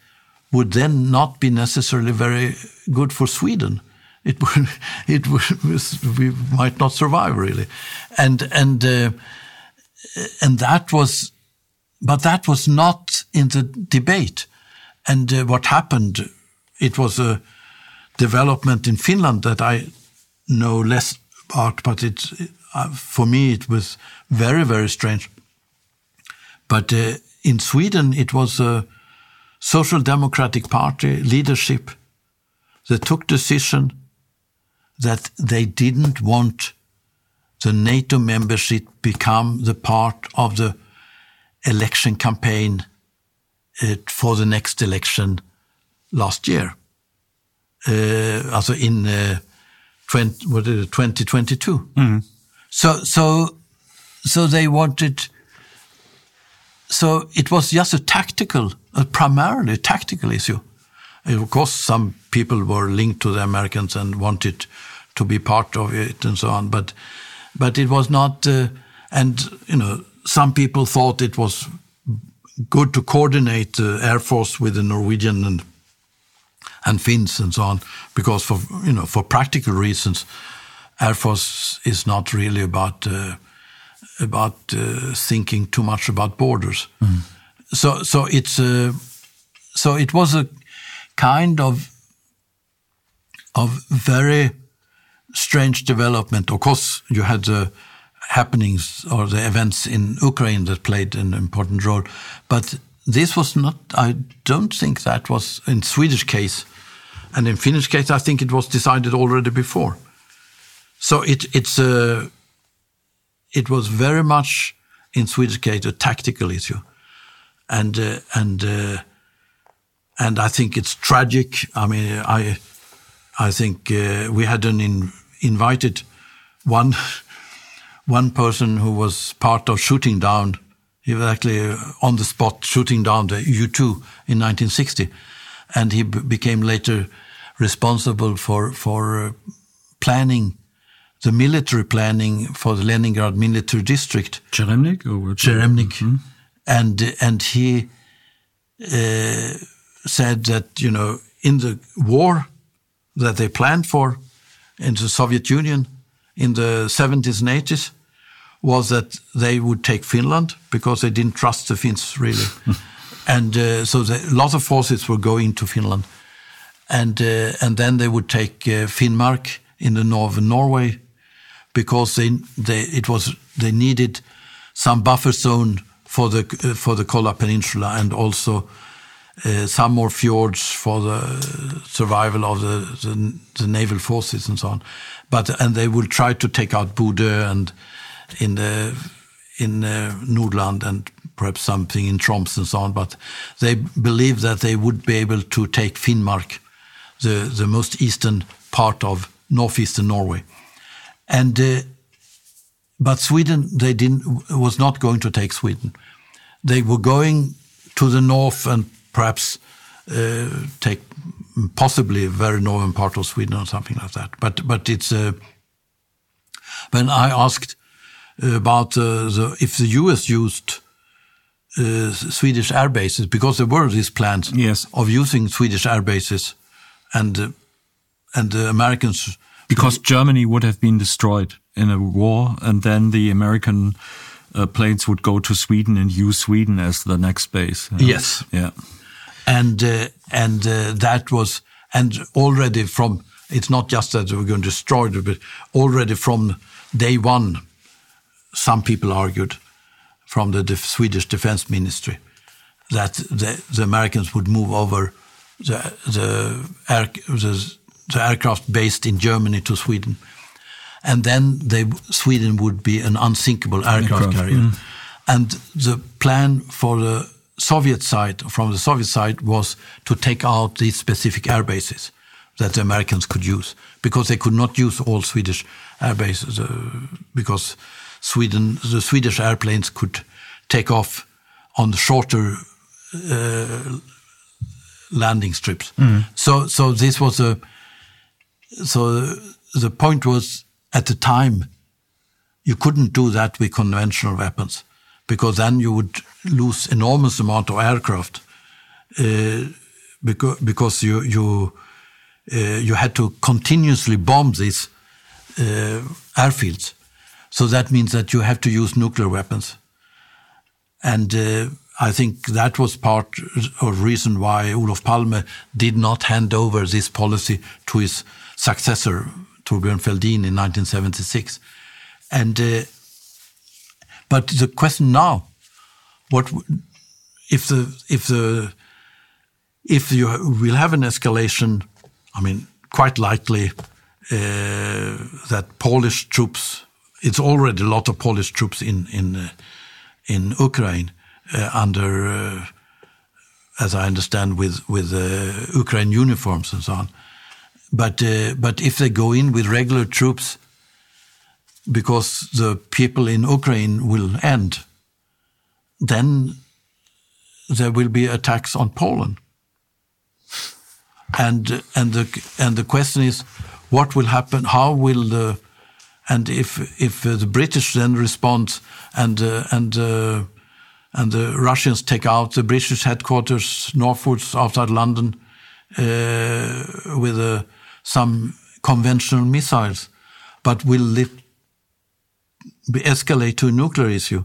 would then not be necessarily very good for Sweden. It would, <laughs> it would, <laughs> we might not survive really, and and uh, and that was, but that was not in the debate. And uh, what happened, it was a development in Finland that I know less about, but it uh, for me it was very very strange. But uh, in Sweden, it was a Social Democratic Party leadership that took decision that they didn't want the NATO membership become the part of the election campaign uh, for the next election last year. Uh, also in uh, 20, what is it, 2022. So, so, so they wanted so it was just a tactical, a primarily tactical issue. And of course, some people were linked to the Americans and wanted to be part of it and so on, but but it was not. Uh, and you know, some people thought it was good to coordinate the Air Force with the Norwegian and and Finns and so on, because for you know for practical reasons, Air Force is not really about. Uh, about uh, thinking too much about borders. So, so it's a, so it was a kind of of very strange development. Of course, you had the happenings or the events in Ukraine that played an important role, but this was not. I don't think that was in Swedish case, and in Finnish case, I think it was decided already before. So it, it's a it was very much in Swedish case a tactical issue, and uh, and uh, and I think it's tragic. I mean, I I think uh, we had an in, invited one <laughs> one person who was part of shooting down. He was actually on the spot shooting down the U two in 1960, and he became later responsible for for planning the military planning for the Leningrad military district. Cheremnik or what? Cheremnik, and and he uh, said that you know in the war that they planned for in the Soviet Union in the 70s and 80s was that they would take Finland because they didn't trust the Finns really, <laughs> and uh, so a lot of forces were going to Finland, and uh, and then they would take uh, Finnmark in the northern Norway because they, they, it was, they needed some buffer zone for the, uh, for the Kola Peninsula and also uh, some more fjords for the survival of the, the, the, naval forces and so on. But, and they will try to take out Bodø and in the, in uh, Nordland and perhaps something in Troms and so on. But they believe that they would be able to take Finnmark, the, the most eastern part of northeastern Norway. And uh, but Sweden, they didn't was not going to take Sweden. They were going to the north and perhaps uh, take possibly a very northern part of Sweden or something like that. But but it's uh, when I asked about uh, the, if the U.S. used uh, Swedish air bases because there were these plans yes. of using Swedish air bases, and uh, and the Americans because Germany would have been destroyed in a war, and then the American uh, planes would go to Sweden and use Sweden as the next base. You know? Yes. Yeah. And uh, and uh, that was and already from it's not just that we're going to destroy it, but already from day one, some people argued from the def Swedish Defense Ministry that the, the, Americans would move over the, the, air, the, the aircraft based in Germany to Sweden. And then they, Sweden would be an unsinkable aircraft, aircraft carrier. Mm. And the plan for the Soviet side, from the Soviet side, was to take out these specific air bases that the Americans could use because they could not use all Swedish air bases uh, because Sweden, the Swedish airplanes could take off on the shorter uh, landing strips. Mm. So, so this was a. So the point was at the time, you couldn't do that with conventional weapons because then you would lose enormous amount of aircraft uh, because because you you uh, you had to continuously bomb these uh, airfields. So that means that you have to use nuclear weapons, and uh, I think that was part of reason why Olof Palme did not hand over this policy to his successor Thorbjörn Fälldin in 1976, and. Uh, but the question now what if the if the if you will have an escalation? I mean, quite likely uh, that Polish troops. It's already a lot of Polish troops in in uh, in Ukraine under, uh, as I understand, with with uh, Ukraine uniforms and so on. But uh, but if they go in with regular troops, because the people in Ukraine will end then there will be attacks on Poland. And and the and the question is, what will happen? How will the and if if the British then respond and uh, and uh, and the Russians take out the British headquarters northwards outside London uh, with uh, some conventional missiles, but will escalate to a nuclear issue?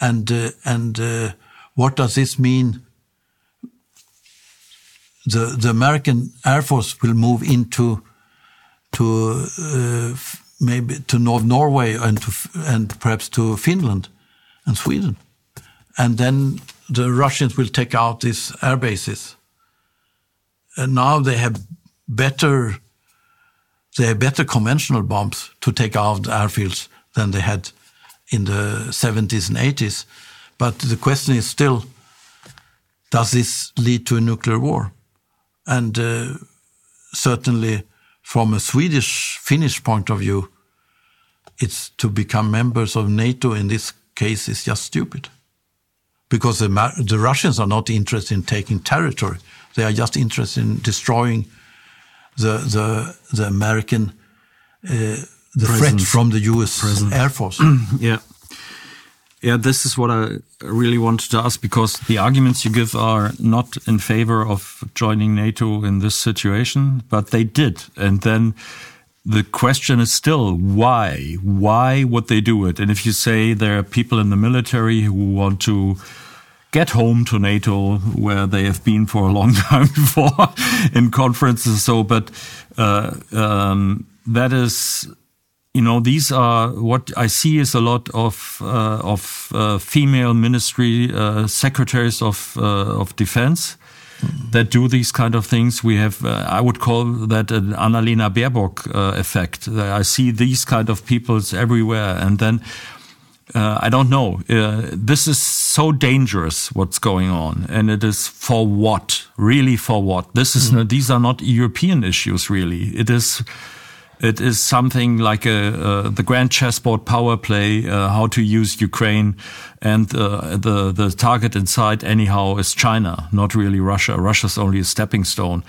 and uh, and uh, what does this mean? The the American Air Force will move into to uh, maybe to North Norway and to and perhaps to Finland and Sweden, and then the Russians will take out these air bases. And now they have better they have better conventional bombs to take out the airfields than they had in the 70s and 80s. But the question is still, does this lead to a nuclear war? And uh, certainly from a Swedish Finnish point of view, it's to become members of NATO in this case is just stupid. Because the, the Russians are not interested in taking territory. They are just interested in destroying the, the, the American uh, the threat from the U.S. Presence. Air Force. <clears throat> yeah. Yeah, this is what I really wanted to ask because the arguments you give are not in favor of joining NATO in this situation, but they did. And then the question is still why? Why would they do it? And if you say there are people in the military who want to get home to NATO, where they have been for a long <laughs> time before in conferences, so, but uh, um, that is you know, these are what I see is a lot of uh, of uh, female ministry uh, secretaries of uh, of defense mm. that do these kind of things. We have, uh, I would call that an Annalena Baerbock effect. I see these kind of peoples everywhere, and then. I don't know. this is so dangerous. What's going on, and it is for what? Really, for what? This is. Mm. These are not European issues. Really, it is it is something like a, uh, the grand chessboard power play, uh, how to use Ukraine, and uh, the the target inside anyhow is China, not really Russia. Russia's only a stepping stone,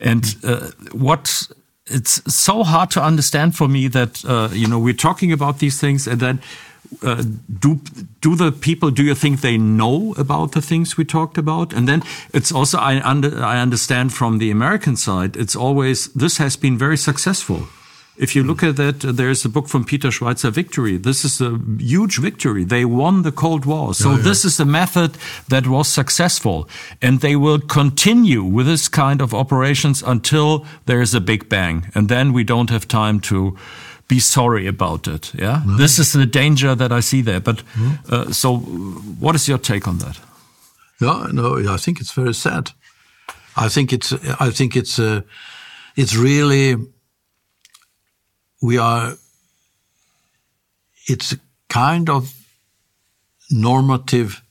and uh, what it's so hard to understand for me that uh, you know we're talking about these things and then. Uh, do do the people do you think they know about the things we talked about and then it's also I, under, I understand from the American side it's always this has been very successful if you look at that, there's a book from Peter Schweizer, Victory. This is a huge victory. They won the Cold War. So yeah, yeah. this is a method that was successful. And they will continue with this kind of operations until there is a big bang. And then we don't have time to be sorry about it. Yeah, mm. this is the danger that I see there. But mm. uh, so, what is your take on that? No, no, I think it's very sad. I think it's, I think it's, uh, it's really, we are, it's a kind of normative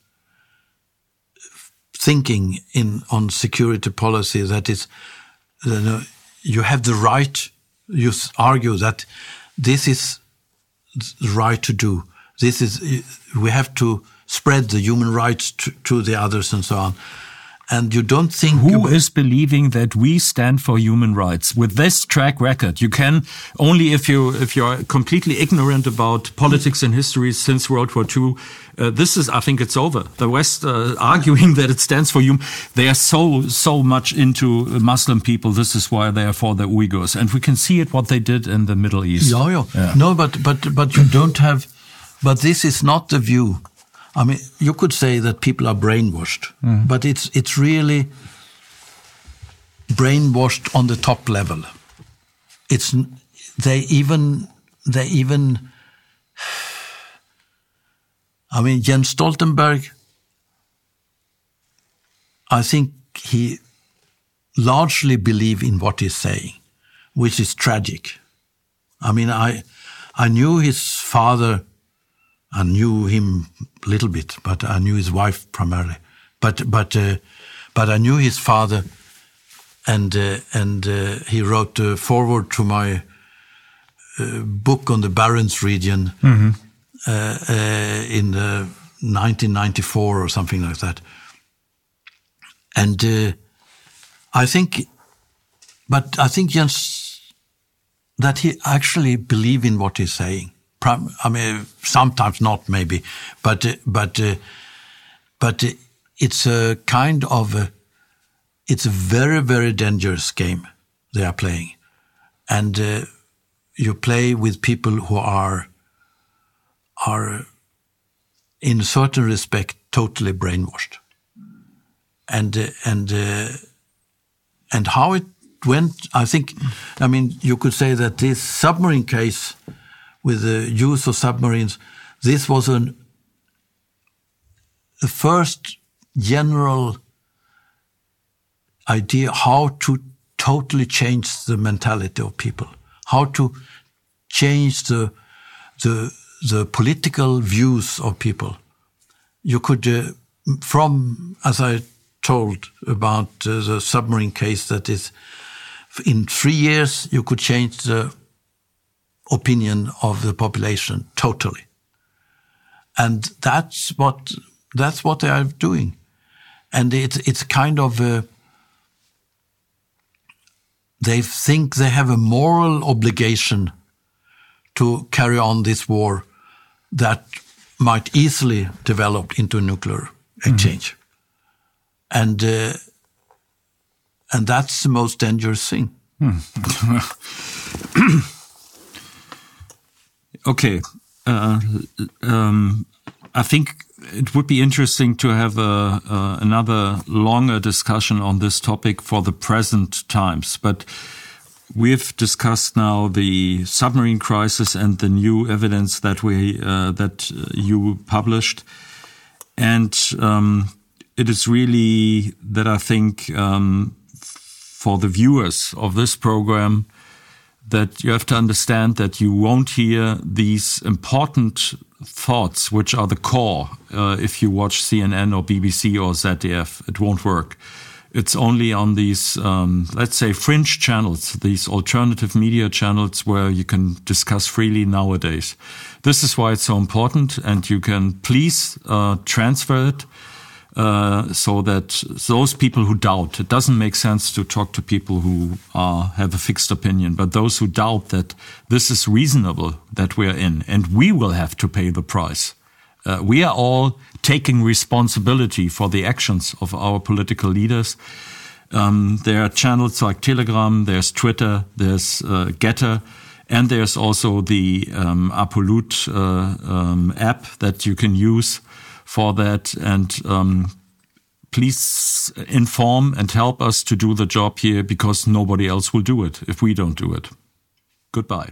thinking in on security policy that is, you, know, you have the right. You argue that this is the right to do. This is we have to spread the human rights to, to the others and so on and you don't think who is believing that we stand for human rights? With this track record you can only if you if you're completely ignorant about politics and history since world war ii uh, this is i think it's over. The west uh, <laughs> arguing that it stands for human they are so so much into muslim people this is why they are for the uyghurs. And we can see it what they did in the middle east. Yeah, yeah. yeah. no but but but you don't have but this is not the view I mean, you could say that people are brainwashed, mm. but it's it's really brainwashed on the top level. It's they even they even. <sighs> I mean, Jens Stoltenberg. I think he largely believe in what he's saying, which is tragic. I mean, I I knew his father I knew him little bit, but I knew his wife primarily. But but uh, but I knew his father, and uh, and uh, he wrote a forward to my uh, book on the Barents region mm -hmm. in 1994 or something like that. And I think, but I think Jens that he actually believed in what he's saying I mean, sometimes not, maybe, but but but it's a kind of a, it's a very very dangerous game they are playing, and uh, you play with people who are are in a certain respect totally brainwashed, and uh, and uh, and how it went, I think, I mean, you could say that this submarine case with the use of submarines. This was an, the first general idea how to totally change the mentality of people, how to change the the the political views of people. You could, uh, from as I told about uh, the submarine case, that is, in three years you could change the opinion of the population totally. And that's what that's what they are doing, and it's it's kind of a, they think they have a moral obligation to carry on this war that might easily develop into a nuclear exchange, mm. and uh, and that's the most dangerous thing. Mm. <clears throat> <clears throat> okay. Uh, um, I think it would be interesting to have a, uh, another longer discussion on this topic for the present times. But we've discussed now the submarine crisis and the new evidence that we uh, that you published, and um, it is really that I think um, for the viewers of this program that you have to understand that you won't hear these important thoughts, which are the core. Uh, if you watch CNN or BBC or ZDF, it won't work. It's only on these, um, let's say, fringe channels, these alternative media channels where you can discuss freely nowadays. This is why it's so important, and you can please uh, transfer it uh, so that those people who doubt, it doesn't make sense to talk to people who uh, have a fixed opinion, but those who doubt that this is reasonable that we are in and we will have to pay the price. Uh, we are all taking responsibility for the actions of our political leaders. Um, there are channels like Telegram, there's Twitter, there's uh, Gettr, and there's also the um, Apolut uh, um, app that you can use for that. And um, please inform and help us to do the job here because nobody else will do it if we don't do it. Goodbye.